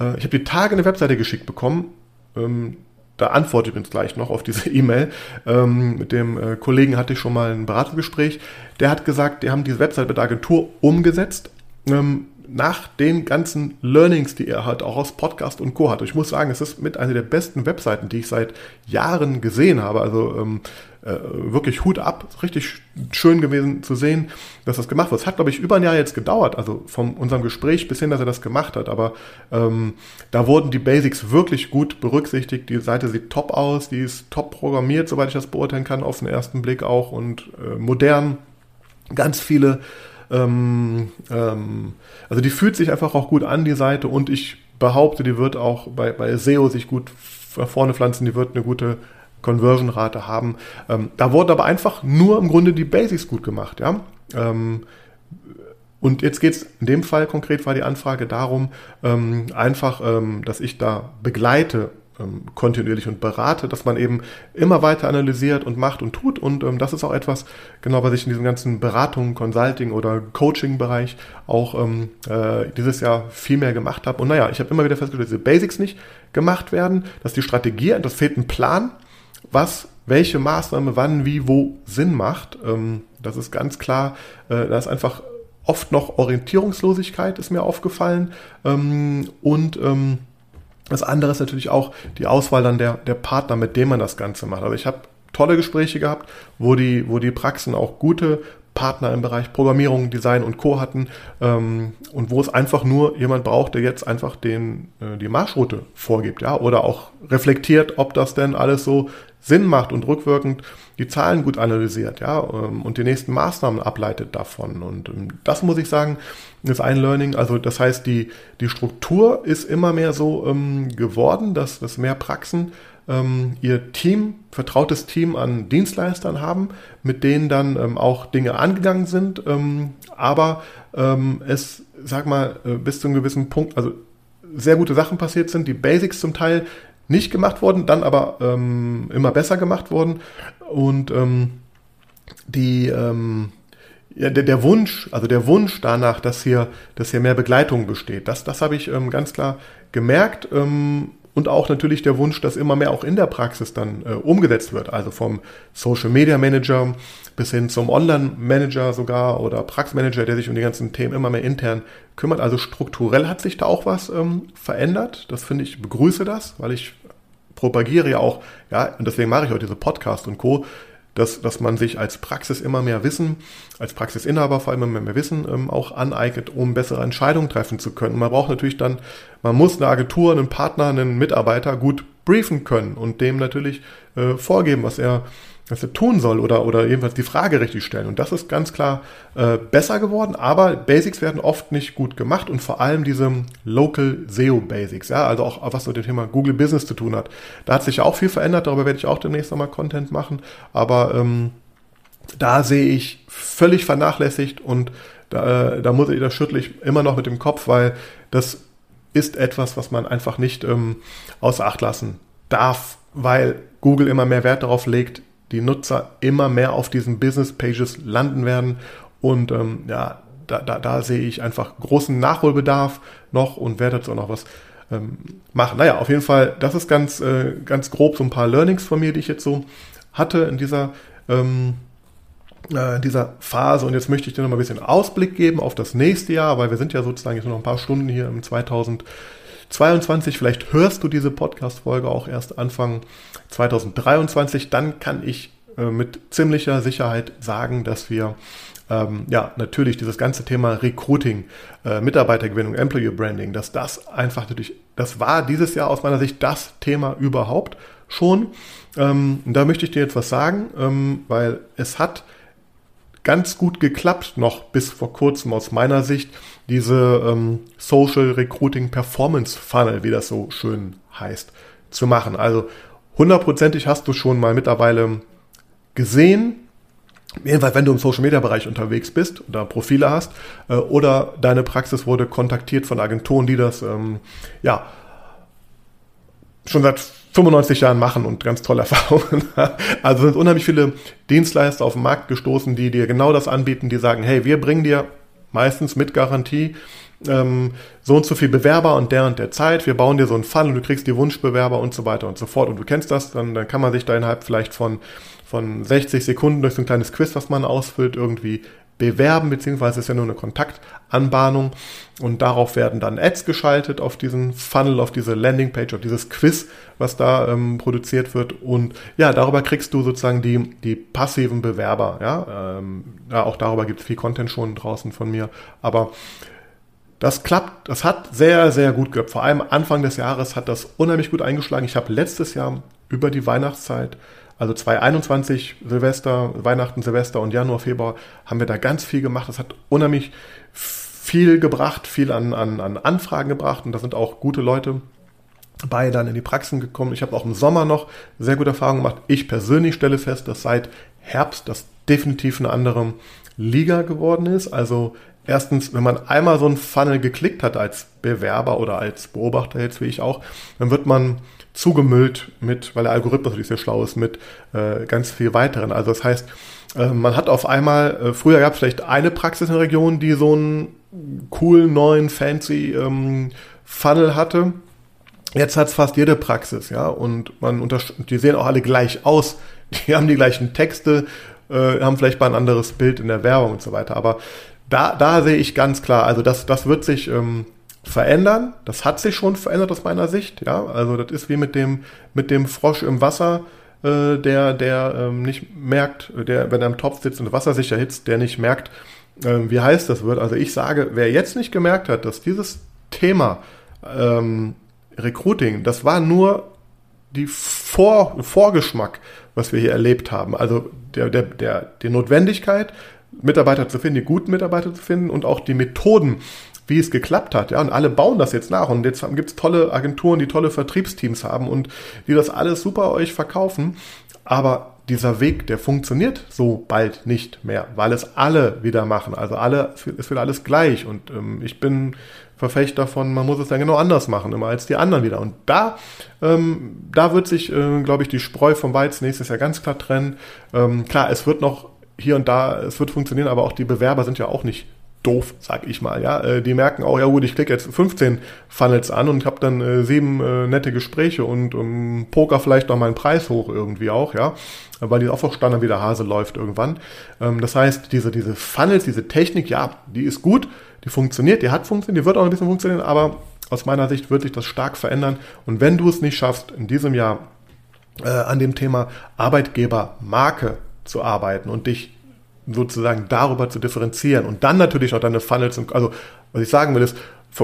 [SPEAKER 1] Äh, ich habe die Tage eine Webseite geschickt bekommen ähm, da antworte ich übrigens gleich noch auf diese <laughs> E-Mail. Ähm, mit dem äh, Kollegen hatte ich schon mal ein Beratungsgespräch. Der hat gesagt, die haben diese Website mit der Agentur umgesetzt. Ähm, nach den ganzen Learnings, die er halt auch aus Podcast und Co. hat. Ich muss sagen, es ist mit einer der besten Webseiten, die ich seit Jahren gesehen habe. Also ähm, äh, wirklich Hut ab, richtig schön gewesen zu sehen, dass das gemacht wird. Es hat, glaube ich, über ein Jahr jetzt gedauert, also von unserem Gespräch bis hin, dass er das gemacht hat. Aber ähm, da wurden die Basics wirklich gut berücksichtigt. Die Seite sieht top aus, die ist top programmiert, soweit ich das beurteilen kann, auf den ersten Blick auch und äh, modern. Ganz viele ähm, ähm, also die fühlt sich einfach auch gut an, die Seite, und ich behaupte, die wird auch bei, bei SEO sich gut vorne pflanzen, die wird eine gute Conversion-Rate haben. Ähm, da wurden aber einfach nur im Grunde die Basics gut gemacht, ja. Ähm, und jetzt geht es in dem Fall konkret war die Anfrage darum, ähm, einfach, ähm, dass ich da begleite ähm, kontinuierlich und berate, dass man eben immer weiter analysiert und macht und tut. Und ähm, das ist auch etwas, genau was ich in diesem ganzen Beratung, Consulting oder Coaching-Bereich auch ähm, äh, dieses Jahr viel mehr gemacht habe. Und naja, ich habe immer wieder festgestellt, dass diese Basics nicht gemacht werden, dass die Strategie, das fehlt ein Plan, was, welche Maßnahme wann, wie, wo Sinn macht. Ähm, das ist ganz klar, äh, da ist einfach oft noch Orientierungslosigkeit, ist mir aufgefallen. Ähm, und ähm, das andere ist natürlich auch die Auswahl dann der, der Partner, mit dem man das Ganze macht. Also ich habe tolle Gespräche gehabt, wo die, wo die Praxen auch gute Partner im Bereich Programmierung, Design und Co. hatten ähm, und wo es einfach nur jemand braucht, der jetzt einfach den, äh, die Marschroute vorgibt, ja, oder auch reflektiert, ob das denn alles so Sinn macht und rückwirkend die Zahlen gut analysiert, ja, ähm, und die nächsten Maßnahmen ableitet davon. Und ähm, das muss ich sagen, ist ein Learning. Also das heißt, die, die Struktur ist immer mehr so ähm, geworden, dass, dass mehr Praxen ähm, ihr Team, vertrautes Team an Dienstleistern haben, mit denen dann ähm, auch Dinge angegangen sind, ähm, aber es, sag mal, äh, bis zu einem gewissen Punkt, also sehr gute Sachen passiert sind, die Basics zum Teil nicht gemacht wurden, dann aber ähm, immer besser gemacht wurden und ähm, die ja, der, der Wunsch, also der Wunsch danach, dass hier, dass hier mehr Begleitung besteht, das, das habe ich ähm, ganz klar gemerkt. Ähm, und auch natürlich der Wunsch, dass immer mehr auch in der Praxis dann äh, umgesetzt wird. Also vom Social Media Manager bis hin zum Online Manager sogar oder Praxismanager, der sich um die ganzen Themen immer mehr intern kümmert. Also strukturell hat sich da auch was ähm, verändert. Das finde ich, begrüße das, weil ich propagiere ja auch, ja, und deswegen mache ich auch diese Podcast und Co dass, dass man sich als Praxis immer mehr Wissen, als Praxisinhaber vor allem immer mehr Wissen ähm, auch aneignet, um bessere Entscheidungen treffen zu können. Man braucht natürlich dann, man muss eine Agentur, einen Partner, einen Mitarbeiter gut briefen können und dem natürlich äh, vorgeben, was er was er tun soll oder, oder jedenfalls die Frage richtig stellen. Und das ist ganz klar äh, besser geworden, aber Basics werden oft nicht gut gemacht und vor allem diese Local SEO Basics, ja, also auch was mit dem Thema Google Business zu tun hat. Da hat sich ja auch viel verändert, darüber werde ich auch demnächst nochmal Content machen, aber ähm, da sehe ich völlig vernachlässigt und da, äh, da muss ich, da schüttle ich immer noch mit dem Kopf, weil das ist etwas, was man einfach nicht ähm, außer Acht lassen darf, weil Google immer mehr Wert darauf legt, die Nutzer immer mehr auf diesen Business Pages landen werden. Und ähm, ja, da, da, da sehe ich einfach großen Nachholbedarf noch und werde dazu auch noch was ähm, machen. Naja, auf jeden Fall, das ist ganz, äh, ganz grob so ein paar Learnings von mir, die ich jetzt so hatte in dieser, ähm, äh, dieser Phase. Und jetzt möchte ich dir noch mal ein bisschen Ausblick geben auf das nächste Jahr, weil wir sind ja sozusagen jetzt noch ein paar Stunden hier im 2022. Vielleicht hörst du diese Podcast-Folge auch erst Anfang 2023, dann kann ich äh, mit ziemlicher Sicherheit sagen, dass wir ähm, ja natürlich dieses ganze Thema Recruiting, äh, Mitarbeitergewinnung, Employee Branding, dass das einfach natürlich, das war dieses Jahr aus meiner Sicht das Thema überhaupt schon. Ähm, da möchte ich dir jetzt was sagen, ähm, weil es hat ganz gut geklappt, noch bis vor kurzem aus meiner Sicht, diese ähm, Social Recruiting Performance Funnel, wie das so schön heißt, zu machen. Also hundertprozentig hast du schon mal mittlerweile gesehen, jedenfalls wenn du im Social Media Bereich unterwegs bist oder Profile hast, äh, oder deine Praxis wurde kontaktiert von Agenturen, die das ähm, ja schon seit 95 Jahren machen und ganz tolle Erfahrungen. <laughs> also sind unheimlich viele Dienstleister auf den Markt gestoßen, die dir genau das anbieten, die sagen, hey, wir bringen dir meistens mit Garantie ähm, so und so viel Bewerber und der und der Zeit, wir bauen dir so einen Fall und du kriegst die Wunschbewerber und so weiter und so fort. Und du kennst das, dann, dann kann man sich da innerhalb vielleicht von, von 60 Sekunden durch so ein kleines Quiz, was man ausfüllt, irgendwie bewerben, beziehungsweise ist ja nur eine Kontaktanbahnung und darauf werden dann Ads geschaltet auf diesen Funnel, auf diese Landingpage, auf dieses Quiz, was da ähm, produziert wird und ja, darüber kriegst du sozusagen die, die passiven Bewerber, ja, ähm, ja auch darüber gibt es viel Content schon draußen von mir, aber das klappt, das hat sehr, sehr gut geklappt. Vor allem Anfang des Jahres hat das unheimlich gut eingeschlagen. Ich habe letztes Jahr über die Weihnachtszeit, also 2021, Silvester, Weihnachten, Silvester und Januar, Februar, haben wir da ganz viel gemacht. Das hat unheimlich viel gebracht, viel an, an, an Anfragen gebracht und da sind auch gute Leute bei dann in die Praxen gekommen. Ich habe auch im Sommer noch sehr gute Erfahrungen gemacht. Ich persönlich stelle fest, dass seit Herbst das definitiv eine andere Liga geworden ist. Also Erstens, wenn man einmal so einen Funnel geklickt hat als Bewerber oder als Beobachter jetzt wie ich auch, dann wird man zugemüllt mit, weil der Algorithmus natürlich sehr schlau ist, mit äh, ganz viel weiteren. Also das heißt, äh, man hat auf einmal, äh, früher gab es vielleicht eine Praxis in der Region, die so einen coolen, neuen, fancy ähm, Funnel hatte. Jetzt hat es fast jede Praxis, ja, und man die sehen auch alle gleich aus, <laughs> die haben die gleichen Texte, äh, haben vielleicht mal ein anderes Bild in der Werbung und so weiter. Aber da, da sehe ich ganz klar, also das, das wird sich ähm, verändern. Das hat sich schon verändert aus meiner Sicht. Ja, also das ist wie mit dem, mit dem Frosch im Wasser, äh, der, der ähm, nicht merkt, der, wenn er im Topf sitzt und Wasser sich erhitzt, der nicht merkt, äh, wie heiß das wird. Also ich sage, wer jetzt nicht gemerkt hat, dass dieses Thema ähm, Recruiting, das war nur die Vor Vorgeschmack, was wir hier erlebt haben. Also der, der, der, die Notwendigkeit, Mitarbeiter zu finden, die guten Mitarbeiter zu finden und auch die Methoden, wie es geklappt hat. Ja, und alle bauen das jetzt nach. Und jetzt gibt es tolle Agenturen, die tolle Vertriebsteams haben und die das alles super euch verkaufen. Aber dieser Weg, der funktioniert so bald nicht mehr, weil es alle wieder machen. Also alle, es wird alles gleich. Und ähm, ich bin Verfechter davon, man muss es dann genau anders machen, immer als die anderen wieder. Und da, ähm, da wird sich, äh, glaube ich, die Spreu vom Weizen nächstes Jahr ganz klar trennen. Ähm, klar, es wird noch hier und da, es wird funktionieren, aber auch die Bewerber sind ja auch nicht doof, sag ich mal. Ja, äh, die merken auch, ja gut, ich klicke jetzt 15 Funnels an und habe dann äh, sieben äh, nette Gespräche und um, Poker vielleicht noch meinen Preis hoch irgendwie auch, ja, weil die auch verstanden, wie der Hase läuft irgendwann. Ähm, das heißt, diese diese Funnels, diese Technik, ja, die ist gut, die funktioniert, die hat funktioniert, die wird auch ein bisschen funktionieren, aber aus meiner Sicht wird sich das stark verändern. Und wenn du es nicht schaffst, in diesem Jahr äh, an dem Thema Arbeitgebermarke zu arbeiten und dich sozusagen darüber zu differenzieren und dann natürlich auch deine Funnels, also was ich sagen will ist,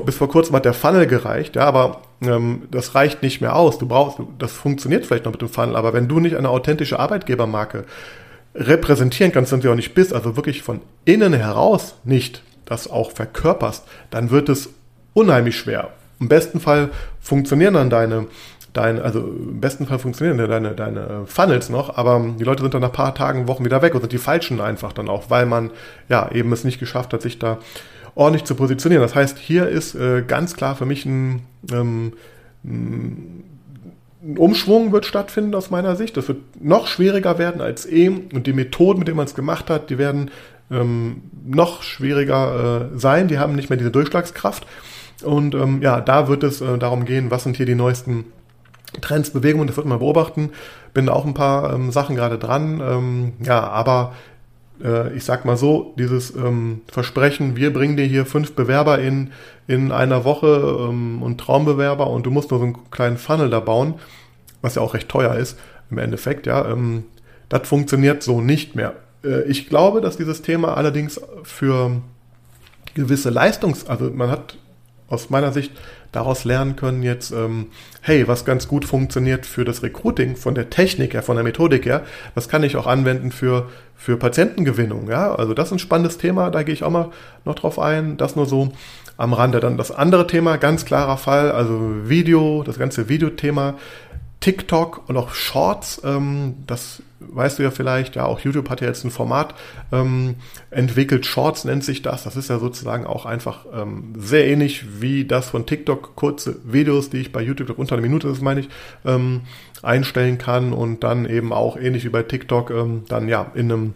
[SPEAKER 1] bis vor kurzem hat der Funnel gereicht, ja, aber ähm, das reicht nicht mehr aus. Du brauchst, das funktioniert vielleicht noch mit dem Funnel, aber wenn du nicht eine authentische Arbeitgebermarke repräsentieren kannst und sie auch nicht bist, also wirklich von innen heraus nicht das auch verkörperst, dann wird es unheimlich schwer. Im besten Fall funktionieren dann deine, deine also im besten Fall funktionieren deine, deine Funnels noch, aber die Leute sind dann nach paar Tagen, Wochen wieder weg und sind die falschen einfach dann auch, weil man ja eben es nicht geschafft hat, sich da ordentlich zu positionieren. Das heißt, hier ist äh, ganz klar für mich ein, ähm, ein Umschwung wird stattfinden aus meiner Sicht. Das wird noch schwieriger werden als eben und die Methoden, mit denen man es gemacht hat, die werden ähm, noch schwieriger äh, sein. Die haben nicht mehr diese Durchschlagskraft. Und ähm, ja, da wird es äh, darum gehen, was sind hier die neuesten Trends, Bewegungen, das wird man beobachten. Bin da auch ein paar ähm, Sachen gerade dran. Ähm, ja, aber äh, ich sag mal so, dieses ähm, Versprechen, wir bringen dir hier fünf Bewerber in, in einer Woche ähm, und Traumbewerber und du musst nur so einen kleinen Funnel da bauen, was ja auch recht teuer ist im Endeffekt, ja, ähm, das funktioniert so nicht mehr. Äh, ich glaube, dass dieses Thema allerdings für gewisse Leistungs-, also man hat aus meiner Sicht daraus lernen können jetzt, ähm, hey, was ganz gut funktioniert für das Recruiting von der Technik her, von der Methodik her, das kann ich auch anwenden für, für Patientengewinnung. Ja? Also das ist ein spannendes Thema, da gehe ich auch mal noch drauf ein. Das nur so am Rande. Dann das andere Thema, ganz klarer Fall, also Video, das ganze Videothema. TikTok und auch Shorts, ähm, das weißt du ja vielleicht, ja, auch YouTube hat ja jetzt ein Format ähm, entwickelt, Shorts nennt sich das. Das ist ja sozusagen auch einfach ähm, sehr ähnlich wie das von TikTok, kurze Videos, die ich bei YouTube unter einer Minute, das meine ich, ähm, einstellen kann und dann eben auch ähnlich wie bei TikTok ähm, dann ja in einem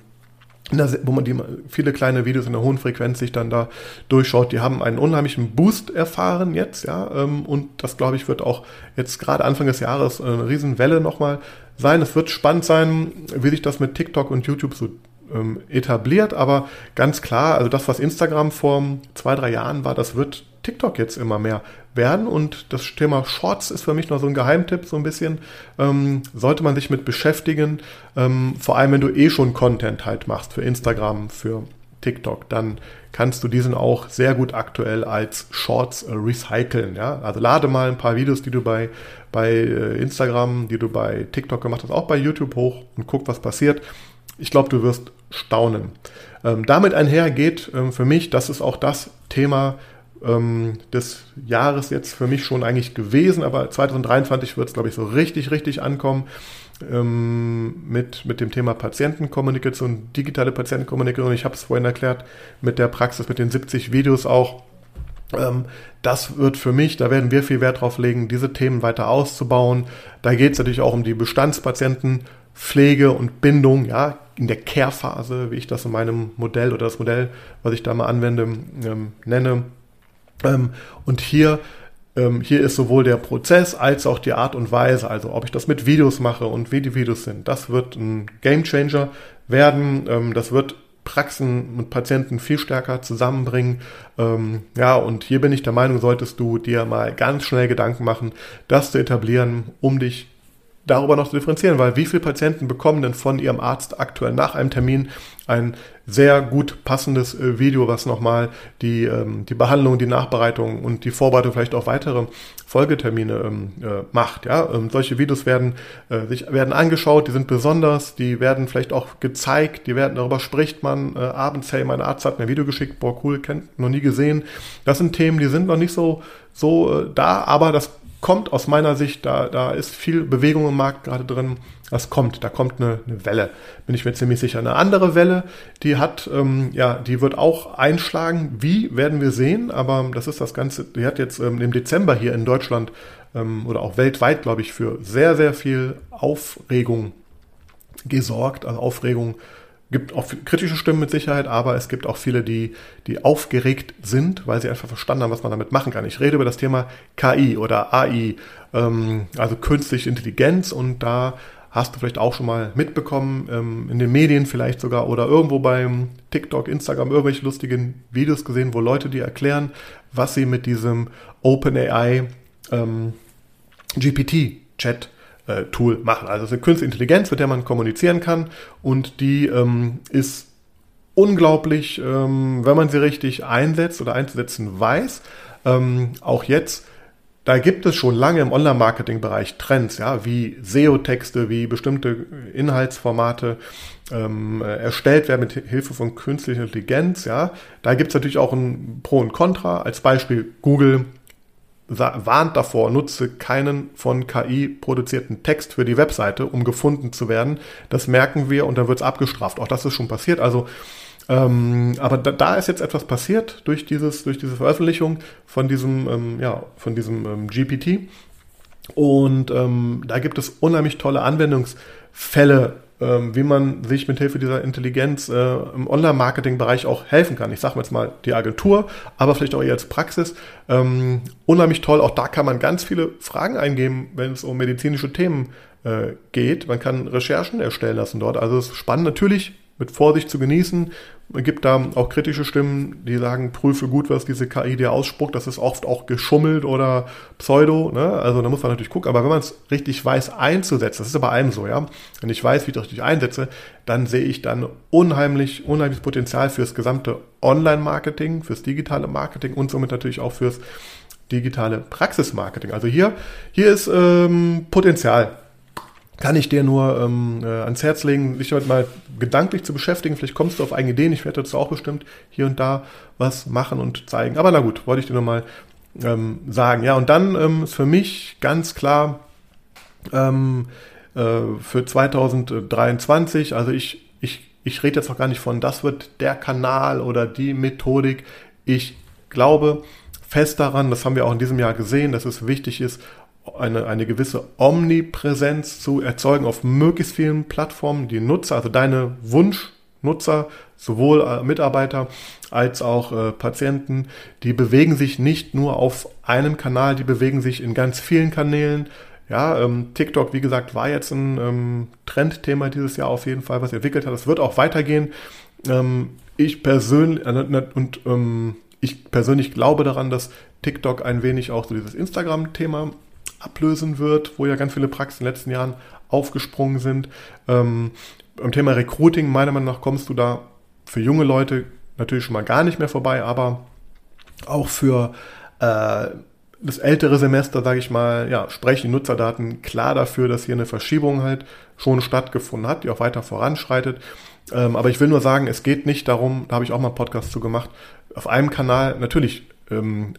[SPEAKER 1] wo man die viele kleine Videos in einer hohen Frequenz sich dann da durchschaut, die haben einen unheimlichen Boost erfahren jetzt, ja, ähm, und das glaube ich wird auch jetzt gerade Anfang des Jahres eine Riesenwelle nochmal sein. Es wird spannend sein, wie sich das mit TikTok und YouTube so ähm, etabliert, aber ganz klar, also das, was Instagram vor zwei, drei Jahren war, das wird TikTok jetzt immer mehr werden. Und das Thema Shorts ist für mich noch so ein Geheimtipp, so ein bisschen. Ähm, sollte man sich mit beschäftigen. Ähm, vor allem, wenn du eh schon Content halt machst für Instagram, für TikTok, dann kannst du diesen auch sehr gut aktuell als Shorts äh, recyceln. Ja? Also lade mal ein paar Videos, die du bei, bei äh, Instagram, die du bei TikTok gemacht hast, auch bei YouTube hoch und guck, was passiert. Ich glaube, du wirst staunen. Ähm, damit einher geht ähm, für mich, das ist auch das Thema, ähm, des Jahres jetzt für mich schon eigentlich gewesen, aber 2023 wird es, glaube ich, so richtig, richtig ankommen ähm, mit, mit dem Thema Patientenkommunikation, digitale Patientenkommunikation. Ich habe es vorhin erklärt, mit der Praxis, mit den 70 Videos auch. Ähm, das wird für mich, da werden wir viel Wert drauf legen, diese Themen weiter auszubauen. Da geht es natürlich auch um die Bestandspatientenpflege und Bindung, ja, in der Care-Phase, wie ich das in meinem Modell oder das Modell, was ich da mal anwende, ähm, nenne. Ähm, und hier, ähm, hier ist sowohl der Prozess als auch die Art und Weise, also ob ich das mit Videos mache und wie die Videos sind, das wird ein Gamechanger werden. Ähm, das wird Praxen und Patienten viel stärker zusammenbringen. Ähm, ja, und hier bin ich der Meinung, solltest du dir mal ganz schnell Gedanken machen, das zu etablieren, um dich darüber noch zu differenzieren, weil wie viele Patienten bekommen denn von ihrem Arzt aktuell nach einem Termin ein sehr gut passendes äh, Video, was nochmal die, ähm, die Behandlung, die Nachbereitung und die Vorbereitung vielleicht auch weitere Folgetermine ähm, äh, macht. Ja? Ähm, solche Videos werden, äh, sich, werden angeschaut, die sind besonders, die werden vielleicht auch gezeigt, die werden, darüber spricht man äh, abends, hey, mein Arzt hat mir ein Video geschickt, boah, cool, kennt, noch nie gesehen. Das sind Themen, die sind noch nicht so, so äh, da, aber das kommt aus meiner Sicht, da, da ist viel Bewegung im Markt gerade drin. Das kommt, da kommt eine, eine Welle, bin ich mir ziemlich sicher. Eine andere Welle, die hat, ähm, ja, die wird auch einschlagen. Wie werden wir sehen? Aber das ist das Ganze, die hat jetzt ähm, im Dezember hier in Deutschland ähm, oder auch weltweit, glaube ich, für sehr, sehr viel Aufregung gesorgt. Also Aufregung gibt auch kritische Stimmen mit Sicherheit, aber es gibt auch viele, die, die aufgeregt sind, weil sie einfach verstanden haben, was man damit machen kann. Ich rede über das Thema KI oder AI, ähm, also künstliche Intelligenz und da hast du vielleicht auch schon mal mitbekommen, ähm, in den Medien vielleicht sogar oder irgendwo beim TikTok, Instagram irgendwelche lustigen Videos gesehen, wo Leute dir erklären, was sie mit diesem OpenAI ähm, GPT-Chat äh, Tool machen. Also es ist eine künstliche Intelligenz, mit der man kommunizieren kann und die ähm, ist unglaublich, ähm, wenn man sie richtig einsetzt oder einzusetzen weiß. Ähm, auch jetzt da gibt es schon lange im Online-Marketing-Bereich Trends, ja, wie SEO-Texte, wie bestimmte Inhaltsformate ähm, erstellt werden mit Hilfe von künstlicher Intelligenz, ja. Da gibt es natürlich auch ein Pro und Contra. Als Beispiel Google warnt davor, nutze keinen von KI produzierten Text für die Webseite, um gefunden zu werden. Das merken wir und dann wird es abgestraft. Auch das ist schon passiert. Also ähm, aber da, da, ist jetzt etwas passiert durch, dieses, durch diese Veröffentlichung von diesem, ähm, ja, von diesem ähm, GPT. Und ähm, da gibt es unheimlich tolle Anwendungsfälle, ähm, wie man sich mit Hilfe dieser Intelligenz äh, im Online-Marketing-Bereich auch helfen kann. Ich sage jetzt mal die Agentur, aber vielleicht auch eher als Praxis. Ähm, unheimlich toll. Auch da kann man ganz viele Fragen eingeben, wenn es um medizinische Themen äh, geht. Man kann Recherchen erstellen lassen dort. Also es ist spannend. Natürlich mit Vorsicht zu genießen. Es gibt da auch kritische Stimmen, die sagen, prüfe gut, was diese KI dir ausspuckt. Das ist oft auch geschummelt oder Pseudo. Ne? Also da muss man natürlich gucken. Aber wenn man es richtig weiß einzusetzen, das ist ja bei allem so, ja. Wenn ich weiß, wie ich das richtig einsetze, dann sehe ich dann unheimlich, unheimliches Potenzial fürs gesamte Online-Marketing, fürs digitale Marketing und somit natürlich auch fürs digitale Praxismarketing. Also hier, hier ist ähm, Potenzial kann ich dir nur ähm, äh, ans Herz legen, dich heute mal gedanklich zu beschäftigen. Vielleicht kommst du auf eigene Ideen. Ich werde dazu auch bestimmt hier und da was machen und zeigen. Aber na gut, wollte ich dir nur mal ähm, sagen. Ja, und dann ähm, ist für mich ganz klar ähm, äh, für 2023, also ich, ich, ich rede jetzt noch gar nicht von, das wird der Kanal oder die Methodik. Ich glaube fest daran, das haben wir auch in diesem Jahr gesehen, dass es wichtig ist, eine, eine gewisse Omnipräsenz zu erzeugen auf möglichst vielen Plattformen. Die Nutzer, also deine Wunschnutzer, sowohl äh, Mitarbeiter als auch äh, Patienten, die bewegen sich nicht nur auf einem Kanal, die bewegen sich in ganz vielen Kanälen. Ja, ähm, TikTok, wie gesagt, war jetzt ein ähm, Trendthema dieses Jahr auf jeden Fall, was entwickelt hat. Das wird auch weitergehen. Ähm, ich persönlich äh, und ähm, ich persönlich glaube daran, dass TikTok ein wenig auch so dieses Instagram-Thema ablösen wird, wo ja ganz viele Praxen in den letzten Jahren aufgesprungen sind. Ähm, beim Thema Recruiting, meiner Meinung nach, kommst du da für junge Leute natürlich schon mal gar nicht mehr vorbei, aber auch für äh, das ältere Semester, sage ich mal, ja, sprechen die Nutzerdaten klar dafür, dass hier eine Verschiebung halt schon stattgefunden hat, die auch weiter voranschreitet. Ähm, aber ich will nur sagen, es geht nicht darum, da habe ich auch mal einen Podcast zu gemacht, auf einem Kanal, natürlich ähm,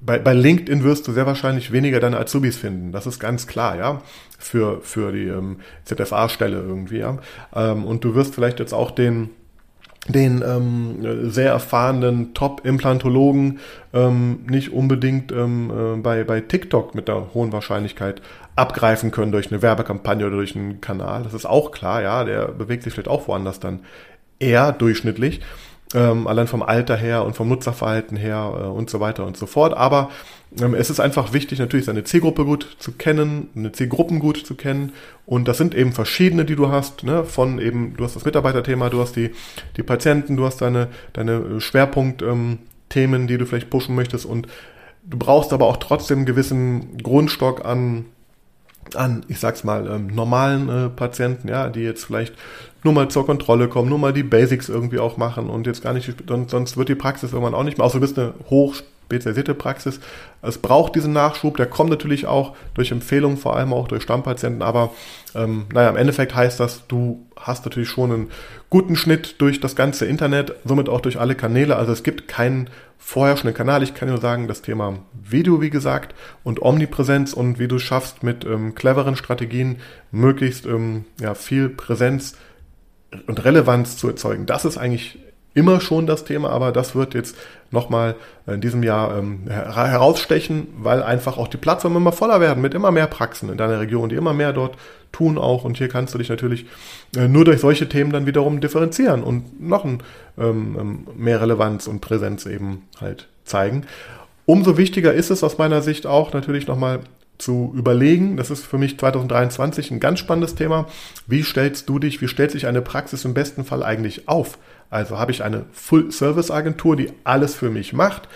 [SPEAKER 1] bei, bei LinkedIn wirst du sehr wahrscheinlich weniger deine Azubis finden. Das ist ganz klar, ja, für, für die ähm, ZFA-Stelle irgendwie, ja. Ähm, und du wirst vielleicht jetzt auch den, den ähm, sehr erfahrenen Top-Implantologen ähm, nicht unbedingt ähm, äh, bei, bei TikTok mit der hohen Wahrscheinlichkeit abgreifen können durch eine Werbekampagne oder durch einen Kanal. Das ist auch klar, ja, der bewegt sich vielleicht auch woanders dann eher durchschnittlich ähm, allein vom Alter her und vom Nutzerverhalten her äh, und so weiter und so fort. Aber ähm, es ist einfach wichtig, natürlich seine Zielgruppe gut zu kennen, eine Zielgruppen gut zu kennen. Und das sind eben verschiedene, die du hast, ne? von eben, du hast das Mitarbeiterthema, du hast die, die Patienten, du hast deine, deine Schwerpunktthemen, ähm, die du vielleicht pushen möchtest und du brauchst aber auch trotzdem einen gewissen Grundstock an an, ich sag's mal, ähm, normalen äh, Patienten, ja, die jetzt vielleicht nur mal zur Kontrolle kommen, nur mal die Basics irgendwie auch machen und jetzt gar nicht, sonst wird die Praxis irgendwann auch nicht mehr, außer du bist eine hochspezialisierte Praxis. Es braucht diesen Nachschub, der kommt natürlich auch durch Empfehlungen, vor allem auch durch Stammpatienten, aber ähm, naja, im Endeffekt heißt das, du hast natürlich schon einen guten Schnitt durch das ganze Internet, somit auch durch alle Kanäle, also es gibt keinen vorherrschenden Kanal. Ich kann nur sagen, das Thema Video, wie gesagt, und Omnipräsenz und wie du schaffst, mit ähm, cleveren Strategien möglichst ähm, ja, viel Präsenz und Relevanz zu erzeugen. Das ist eigentlich immer schon das Thema, aber das wird jetzt nochmal in diesem Jahr ähm, herausstechen, weil einfach auch die Plattformen immer voller werden mit immer mehr Praxen in deiner Region, die immer mehr dort tun auch. Und hier kannst du dich natürlich äh, nur durch solche Themen dann wiederum differenzieren und noch ein, ähm, ähm mehr Relevanz und Präsenz eben halt zeigen. Umso wichtiger ist es aus meiner Sicht auch natürlich nochmal zu überlegen. Das ist für mich 2023 ein ganz spannendes Thema. Wie stellst du dich, wie stellt sich eine Praxis im besten Fall eigentlich auf? Also habe ich eine Full-Service-Agentur, die alles für mich macht.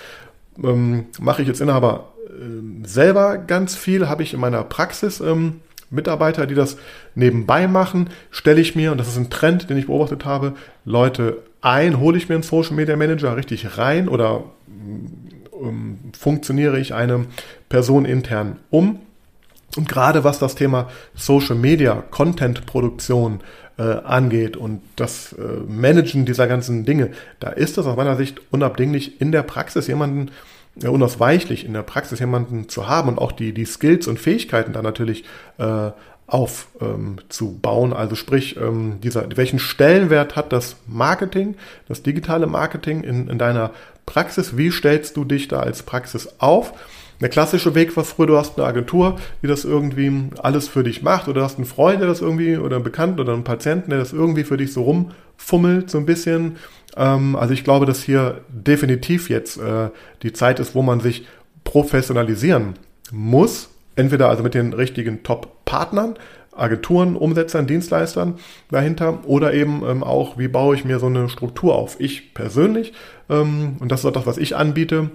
[SPEAKER 1] Ähm, mache ich jetzt Inhaber äh, selber ganz viel? Habe ich in meiner Praxis ähm, Mitarbeiter, die das nebenbei machen, stelle ich mir, und das ist ein Trend, den ich beobachtet habe, Leute ein, hole ich mir einen Social Media Manager richtig rein oder ähm, funktioniere ich eine Person intern um. Und gerade was das Thema Social Media, Content Produktion äh, angeht und das äh, Managen dieser ganzen Dinge, da ist es aus meiner Sicht unabdinglich in der Praxis jemanden, äh, unausweichlich in der Praxis jemanden zu haben und auch die, die Skills und Fähigkeiten da natürlich äh, aufzubauen. Ähm, also sprich, ähm, dieser, welchen Stellenwert hat das Marketing, das digitale Marketing in, in deiner Praxis? Wie stellst du dich da als Praxis auf? Der klassische Weg war früher, du hast eine Agentur, die das irgendwie alles für dich macht, oder hast einen Freund, der das irgendwie, oder einen Bekannten oder einen Patienten, der das irgendwie für dich so rumfummelt, so ein bisschen. Ähm, also ich glaube, dass hier definitiv jetzt äh, die Zeit ist, wo man sich professionalisieren muss. Entweder also mit den richtigen Top-Partnern, Agenturen, Umsetzern, Dienstleistern dahinter oder eben ähm, auch, wie baue ich mir so eine Struktur auf. Ich persönlich, ähm, und das ist auch das, was ich anbiete,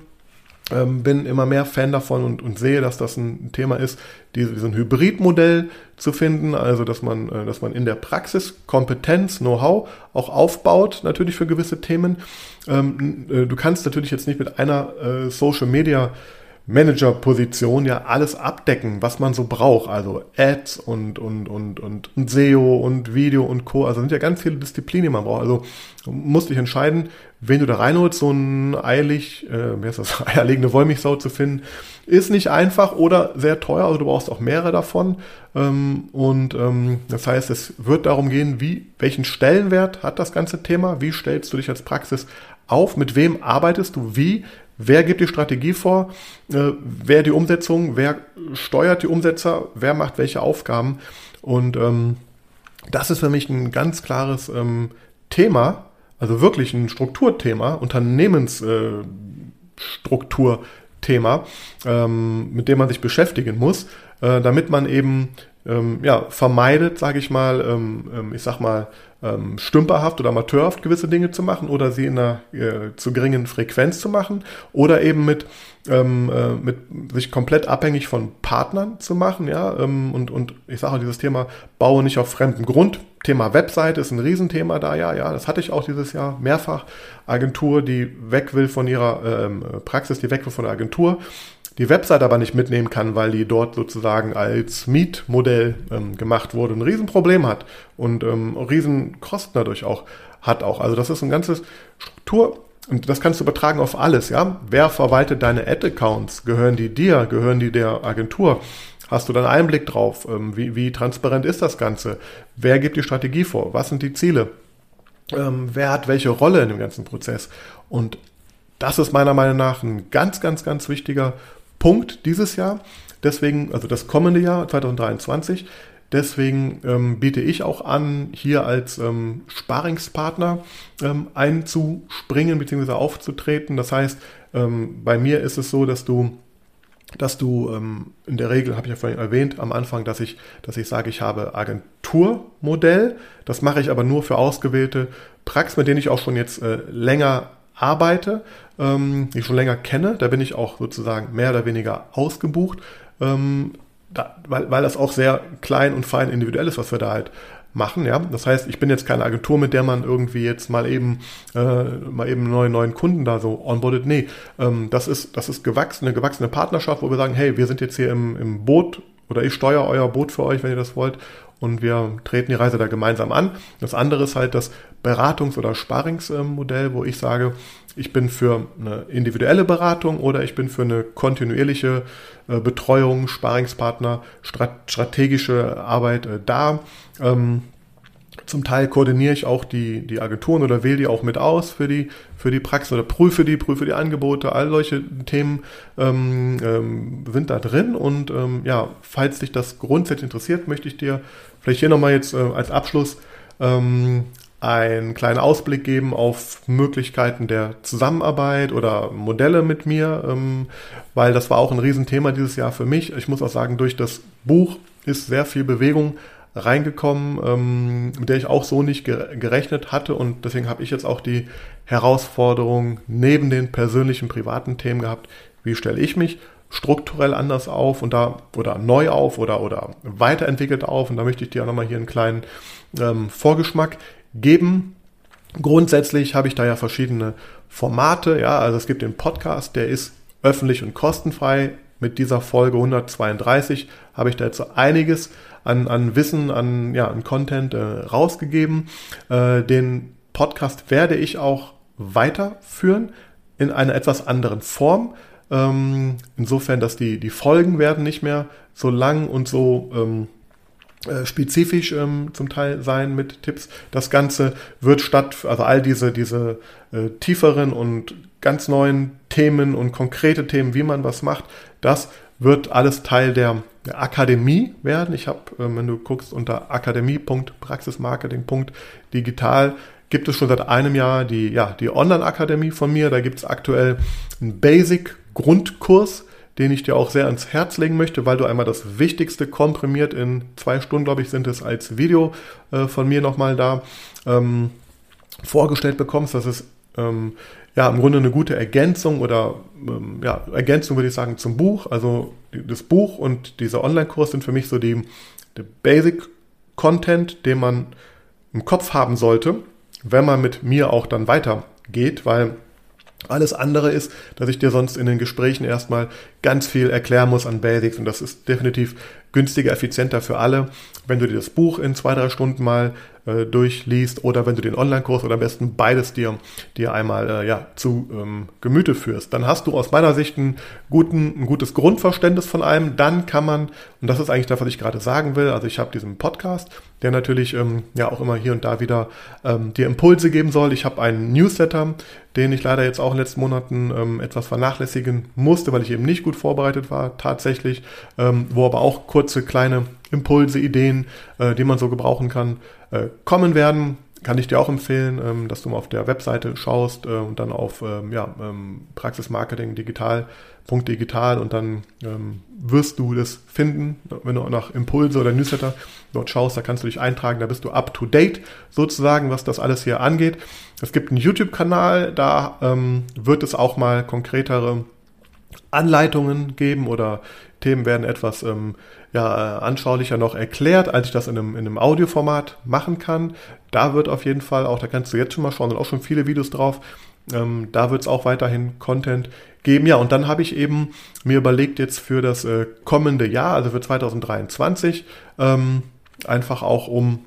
[SPEAKER 1] ähm, bin immer mehr Fan davon und, und sehe, dass das ein Thema ist, diese, so ein Hybridmodell zu finden, also dass man, äh, dass man in der Praxis Kompetenz, Know-how auch aufbaut, natürlich für gewisse Themen. Ähm, äh, du kannst natürlich jetzt nicht mit einer äh, Social Media Manager-Position ja alles abdecken, was man so braucht. Also Ads und, und, und, und, und SEO und Video und Co. Also sind ja ganz viele Disziplinen, die man braucht. Also musst dich entscheiden, wen du da reinholst. So ein eilig, äh, wie heißt das, <laughs> eierlegende Wollmilchsau zu finden, ist nicht einfach oder sehr teuer. Also du brauchst auch mehrere davon. Ähm, und ähm, das heißt, es wird darum gehen, wie, welchen Stellenwert hat das ganze Thema? Wie stellst du dich als Praxis auf? Mit wem arbeitest du? Wie Wer gibt die Strategie vor? Äh, wer die Umsetzung? Wer steuert die Umsetzer? Wer macht welche Aufgaben? Und ähm, das ist für mich ein ganz klares ähm, Thema, also wirklich ein Strukturthema, Unternehmensstrukturthema, äh, ähm, mit dem man sich beschäftigen muss, äh, damit man eben ähm, ja, vermeidet, sage ich mal, ähm, ähm, ich sag mal, ähm, stümperhaft oder amateurhaft gewisse Dinge zu machen oder sie in einer äh, zu geringen Frequenz zu machen oder eben mit, ähm, äh, mit sich komplett abhängig von Partnern zu machen, ja, ähm, und, und ich sage auch dieses Thema, baue nicht auf fremdem Grund. Thema Website ist ein Riesenthema da, ja, ja, das hatte ich auch dieses Jahr mehrfach. Agentur, die weg will von ihrer ähm, Praxis, die weg will von der Agentur die Website aber nicht mitnehmen kann, weil die dort sozusagen als Mietmodell ähm, gemacht wurde, ein Riesenproblem hat und ähm, Riesenkosten dadurch auch hat auch. Also das ist ein ganzes Struktur und das kannst du übertragen auf alles, ja. Wer verwaltet deine Ad-Accounts? Gehören die dir? Gehören die der Agentur? Hast du dann Einblick drauf? Ähm, wie, wie transparent ist das Ganze? Wer gibt die Strategie vor? Was sind die Ziele? Ähm, wer hat welche Rolle in dem ganzen Prozess? Und das ist meiner Meinung nach ein ganz, ganz, ganz wichtiger Punkt dieses Jahr. Deswegen, also das kommende Jahr 2023. Deswegen ähm, biete ich auch an, hier als ähm, Sparingspartner ähm, einzuspringen bzw. aufzutreten. Das heißt, ähm, bei mir ist es so, dass du dass du ähm, in der Regel, habe ich ja vorhin erwähnt, am Anfang, dass ich, dass ich sage, ich habe Agenturmodell. Das mache ich aber nur für ausgewählte Praxen, mit denen ich auch schon jetzt äh, länger arbeite, ähm, die ich schon länger kenne. Da bin ich auch sozusagen mehr oder weniger ausgebucht, ähm, da, weil, weil das auch sehr klein und fein individuell ist, was wir da halt machen, ja. Das heißt, ich bin jetzt keine Agentur, mit der man irgendwie jetzt mal eben äh, mal eben neue neuen Kunden da so onboardet. Nee, ähm, das ist das ist gewachsene gewachsene Partnerschaft, wo wir sagen, hey, wir sind jetzt hier im, im Boot oder ich steuere euer Boot für euch, wenn ihr das wollt und wir treten die Reise da gemeinsam an. Das andere ist halt das Beratungs- oder Sparingsmodell, wo ich sage, ich bin für eine individuelle Beratung oder ich bin für eine kontinuierliche äh, Betreuung, Sparingspartner, strategische Arbeit äh, da. Ähm, zum Teil koordiniere ich auch die, die Agenturen oder wähle die auch mit aus für die, für die Praxis oder prüfe die, prüfe die Angebote. All solche Themen ähm, ähm, sind da drin. Und ähm, ja, falls dich das grundsätzlich interessiert, möchte ich dir vielleicht hier nochmal jetzt äh, als Abschluss ähm, einen kleinen Ausblick geben auf Möglichkeiten der Zusammenarbeit oder Modelle mit mir, ähm, weil das war auch ein Riesenthema dieses Jahr für mich. Ich muss auch sagen, durch das Buch ist sehr viel Bewegung reingekommen, ähm, mit der ich auch so nicht gerechnet hatte und deswegen habe ich jetzt auch die Herausforderung neben den persönlichen privaten Themen gehabt, wie stelle ich mich strukturell anders auf und da oder neu auf oder oder weiterentwickelt auf und da möchte ich dir auch nochmal hier einen kleinen ähm, Vorgeschmack geben. Grundsätzlich habe ich da ja verschiedene Formate, ja, also es gibt den Podcast, der ist öffentlich und kostenfrei. Mit dieser Folge 132 habe ich da jetzt so einiges an, an Wissen, an, ja, an Content äh, rausgegeben. Äh, den Podcast werde ich auch weiterführen in einer etwas anderen Form. Ähm, insofern, dass die, die Folgen werden nicht mehr so lang und so ähm, äh, spezifisch ähm, zum Teil sein mit Tipps. Das Ganze wird statt, also all diese, diese äh, tieferen und ganz neuen Themen und konkrete Themen, wie man was macht, das wird alles Teil der, Akademie werden. Ich habe, äh, wenn du guckst unter akademie.praxismarketing.digital, gibt es schon seit einem Jahr die, ja, die Online-Akademie von mir. Da gibt es aktuell einen Basic-Grundkurs, den ich dir auch sehr ans Herz legen möchte, weil du einmal das Wichtigste komprimiert in zwei Stunden, glaube ich, sind es als Video äh, von mir nochmal da ähm, vorgestellt bekommst. Das ist ähm, ja im Grunde eine gute Ergänzung oder ähm, ja, Ergänzung würde ich sagen zum Buch. Also das Buch und dieser Online-Kurs sind für mich so die, der Basic-Content, den man im Kopf haben sollte, wenn man mit mir auch dann weitergeht, weil alles andere ist, dass ich dir sonst in den Gesprächen erstmal ganz viel erklären muss an Basics und das ist definitiv günstiger, effizienter für alle, wenn du dir das Buch in zwei, drei Stunden mal äh, durchliest oder wenn du den Online-Kurs oder am besten beides dir, dir einmal äh, ja, zu ähm, Gemüte führst. Dann hast du aus meiner Sicht einen guten, ein gutes Grundverständnis von allem. Dann kann man, und das ist eigentlich das, was ich gerade sagen will, also ich habe diesen Podcast, der natürlich ähm, ja auch immer hier und da wieder ähm, dir Impulse geben soll. Ich habe einen Newsletter, den ich leider jetzt auch in den letzten Monaten ähm, etwas vernachlässigen musste, weil ich eben nicht gut vorbereitet war, tatsächlich, ähm, wo aber auch kurze kleine Impulse, Ideen, äh, die man so gebrauchen kann, äh, kommen werden. Kann ich dir auch empfehlen, ähm, dass du mal auf der Webseite schaust äh, und dann auf ähm, ja, ähm, Praxismarketing digital, digital und dann ähm, wirst du das finden, wenn du nach Impulse oder Newsletter dort schaust, da kannst du dich eintragen, da bist du up to date sozusagen, was das alles hier angeht. Es gibt einen YouTube-Kanal, da ähm, wird es auch mal konkretere Anleitungen geben oder Themen werden etwas ähm, ja, äh, anschaulicher noch erklärt, als ich das in einem, in einem Audioformat machen kann. Da wird auf jeden Fall auch, da kannst du jetzt schon mal schauen, sind auch schon viele Videos drauf. Ähm, da wird es auch weiterhin Content geben. Ja, und dann habe ich eben mir überlegt, jetzt für das äh, kommende Jahr, also für 2023, ähm, einfach auch um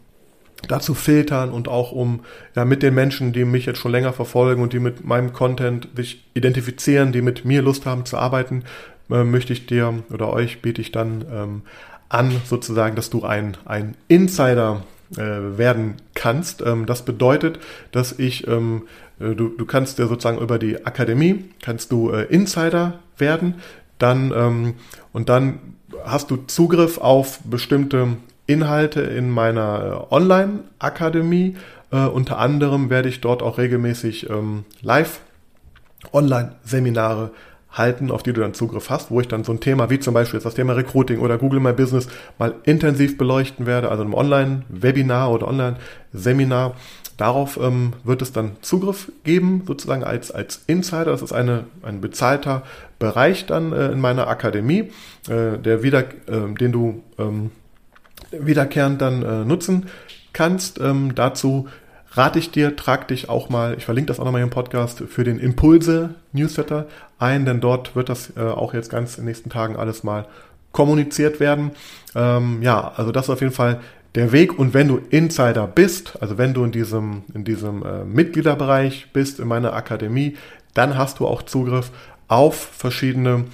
[SPEAKER 1] dazu filtern und auch um ja, mit den Menschen, die mich jetzt schon länger verfolgen und die mit meinem Content sich identifizieren, die mit mir Lust haben zu arbeiten, äh, möchte ich dir oder euch biete ich dann ähm, an, sozusagen, dass du ein, ein Insider äh, werden kannst. Ähm, das bedeutet, dass ich, ähm, äh, du, du kannst dir sozusagen über die Akademie, kannst du äh, Insider werden, dann ähm, und dann hast du Zugriff auf bestimmte Inhalte in meiner äh, Online-Akademie. Äh, unter anderem werde ich dort auch regelmäßig ähm, live Online-Seminare halten, auf die du dann Zugriff hast, wo ich dann so ein Thema wie zum Beispiel das Thema Recruiting oder Google My Business mal intensiv beleuchten werde, also im Online-Webinar oder Online-Seminar. Darauf ähm, wird es dann Zugriff geben, sozusagen als, als Insider. Das ist eine, ein bezahlter Bereich dann äh, in meiner Akademie, äh, der wieder, äh, den du ähm, wiederkehrend dann äh, nutzen kannst. Ähm, dazu rate ich dir, trag dich auch mal, ich verlinke das auch nochmal im Podcast, für den Impulse-Newsletter ein, denn dort wird das äh, auch jetzt ganz in den nächsten Tagen alles mal kommuniziert werden. Ähm, ja, also das ist auf jeden Fall der Weg. Und wenn du Insider bist, also wenn du in diesem, in diesem äh, Mitgliederbereich bist, in meiner Akademie, dann hast du auch Zugriff auf verschiedene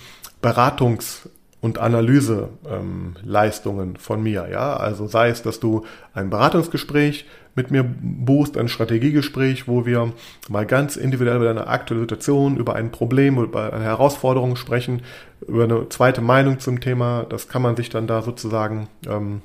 [SPEAKER 1] Beratungs- und Analyseleistungen ähm, von mir. Ja, also sei es, dass du ein Beratungsgespräch mit mir buchst, ein Strategiegespräch, wo wir mal ganz individuell über deine aktuelle Situation, über ein Problem, über eine Herausforderung sprechen, über eine zweite Meinung zum Thema. Das kann man sich dann da sozusagen ähm,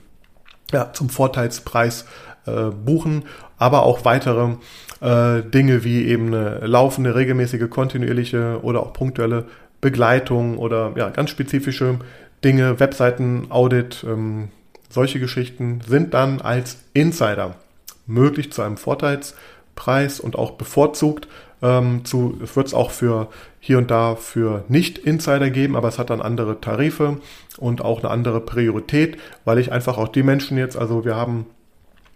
[SPEAKER 1] ja, zum Vorteilspreis äh, buchen, aber auch weitere äh, Dinge wie eben eine laufende, regelmäßige, kontinuierliche oder auch punktuelle Begleitung oder ja, ganz spezifische Dinge, Webseiten-Audit, ähm, solche Geschichten sind dann als Insider möglich zu einem Vorteilspreis und auch bevorzugt. Ähm, es wird es auch für hier und da für Nicht-Insider geben, aber es hat dann andere Tarife und auch eine andere Priorität, weil ich einfach auch die Menschen jetzt, also wir haben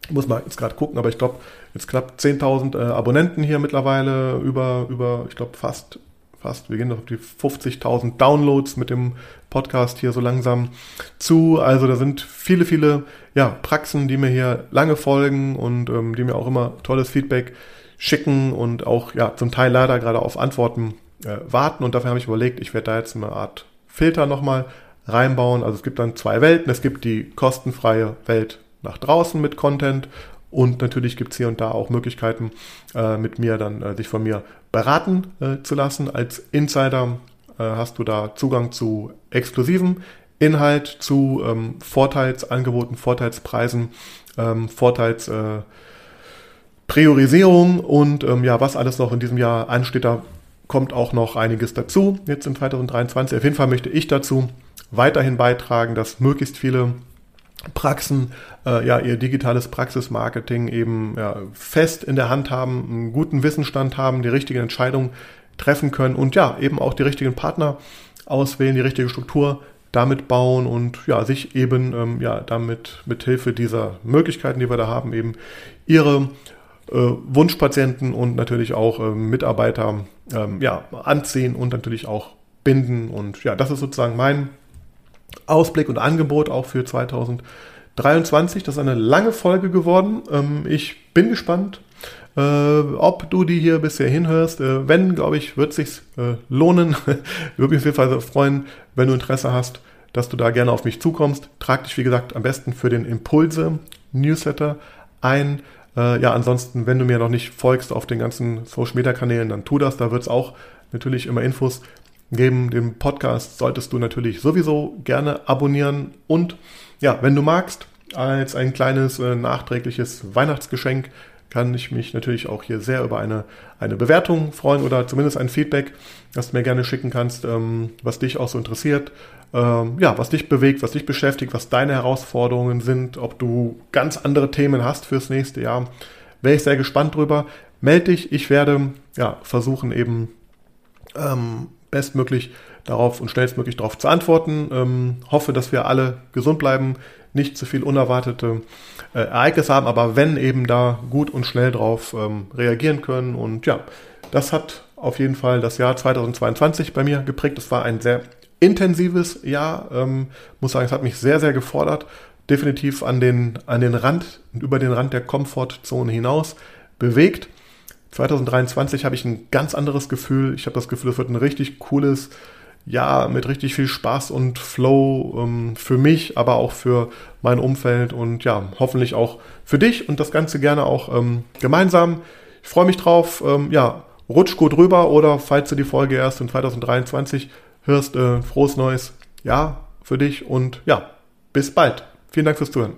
[SPEAKER 1] muss man jetzt gerade gucken, aber ich glaube, jetzt knapp 10.000 äh, Abonnenten hier mittlerweile, über, über ich glaube, fast, fast, wir gehen noch auf die 50.000 Downloads mit dem Podcast hier so langsam zu. Also da sind viele, viele ja, Praxen, die mir hier lange folgen und ähm, die mir auch immer tolles Feedback schicken und auch ja zum Teil leider gerade auf Antworten äh, warten. Und dafür habe ich überlegt, ich werde da jetzt eine Art Filter nochmal reinbauen. Also es gibt dann zwei Welten. Es gibt die kostenfreie Welt nach draußen mit Content und natürlich gibt es hier und da auch Möglichkeiten, äh, mit mir dann äh, sich von mir beraten äh, zu lassen. Als Insider äh, hast du da Zugang zu exklusiven Inhalt, zu ähm, Vorteilsangeboten, Vorteilspreisen, ähm, Vorteilspriorisierung und ähm, ja, was alles noch in diesem Jahr ansteht, da kommt auch noch einiges dazu, jetzt in 2023. Auf jeden Fall möchte ich dazu weiterhin beitragen, dass möglichst viele Praxen äh, ja ihr digitales Praxismarketing eben ja, fest in der Hand haben, einen guten Wissensstand haben, die richtige Entscheidung treffen können und ja, eben auch die richtigen Partner auswählen, die richtige Struktur damit bauen und ja, sich eben ähm, ja damit mit Hilfe dieser Möglichkeiten, die wir da haben, eben ihre äh, Wunschpatienten und natürlich auch äh, Mitarbeiter ähm, ja, anziehen und natürlich auch binden. Und ja, das ist sozusagen mein Ausblick und Angebot auch für 2023. Das ist eine lange Folge geworden. Ähm, ich bin gespannt, äh, ob du die hier bisher hinhörst. Äh, wenn, glaube ich, wird es sich äh, lohnen. <laughs> Würde mich auf jeden Fall freuen, wenn du Interesse hast, dass du da gerne auf mich zukommst. Trag dich, wie gesagt, am besten für den Impulse Newsletter ein. Äh, ja, ansonsten, wenn du mir noch nicht folgst auf den ganzen Social Media Kanälen, dann tu das. Da wird es auch natürlich immer Infos geben. Den Podcast solltest du natürlich sowieso gerne abonnieren. Und ja, wenn du magst, als ein kleines äh, nachträgliches Weihnachtsgeschenk kann ich mich natürlich auch hier sehr über eine, eine Bewertung freuen oder zumindest ein Feedback, das du mir gerne schicken kannst, ähm, was dich auch so interessiert, ähm, ja, was dich bewegt, was dich beschäftigt, was deine Herausforderungen sind, ob du ganz andere Themen hast fürs nächste Jahr. Wäre ich sehr gespannt drüber. Meld dich, ich werde ja versuchen eben ähm, bestmöglich darauf und schnellstmöglich darauf zu antworten. Ähm, hoffe, dass wir alle gesund bleiben, nicht zu viel unerwartete äh, Ereignisse haben, aber wenn eben da gut und schnell drauf ähm, reagieren können. Und ja, das hat auf jeden Fall das Jahr 2022 bei mir geprägt. Es war ein sehr intensives Jahr. Ähm, muss sagen, es hat mich sehr, sehr gefordert. Definitiv an den, an den Rand und über den Rand der Komfortzone hinaus bewegt. 2023 habe ich ein ganz anderes Gefühl. Ich habe das Gefühl, es wird ein richtig cooles Jahr mit richtig viel Spaß und Flow ähm, für mich, aber auch für mein Umfeld und ja, hoffentlich auch für dich und das Ganze gerne auch ähm, gemeinsam. Ich freue mich drauf. Ähm, ja, rutsch gut rüber oder falls du die Folge erst in 2023 hörst, äh, frohes neues Jahr für dich und ja, bis bald. Vielen Dank fürs Zuhören.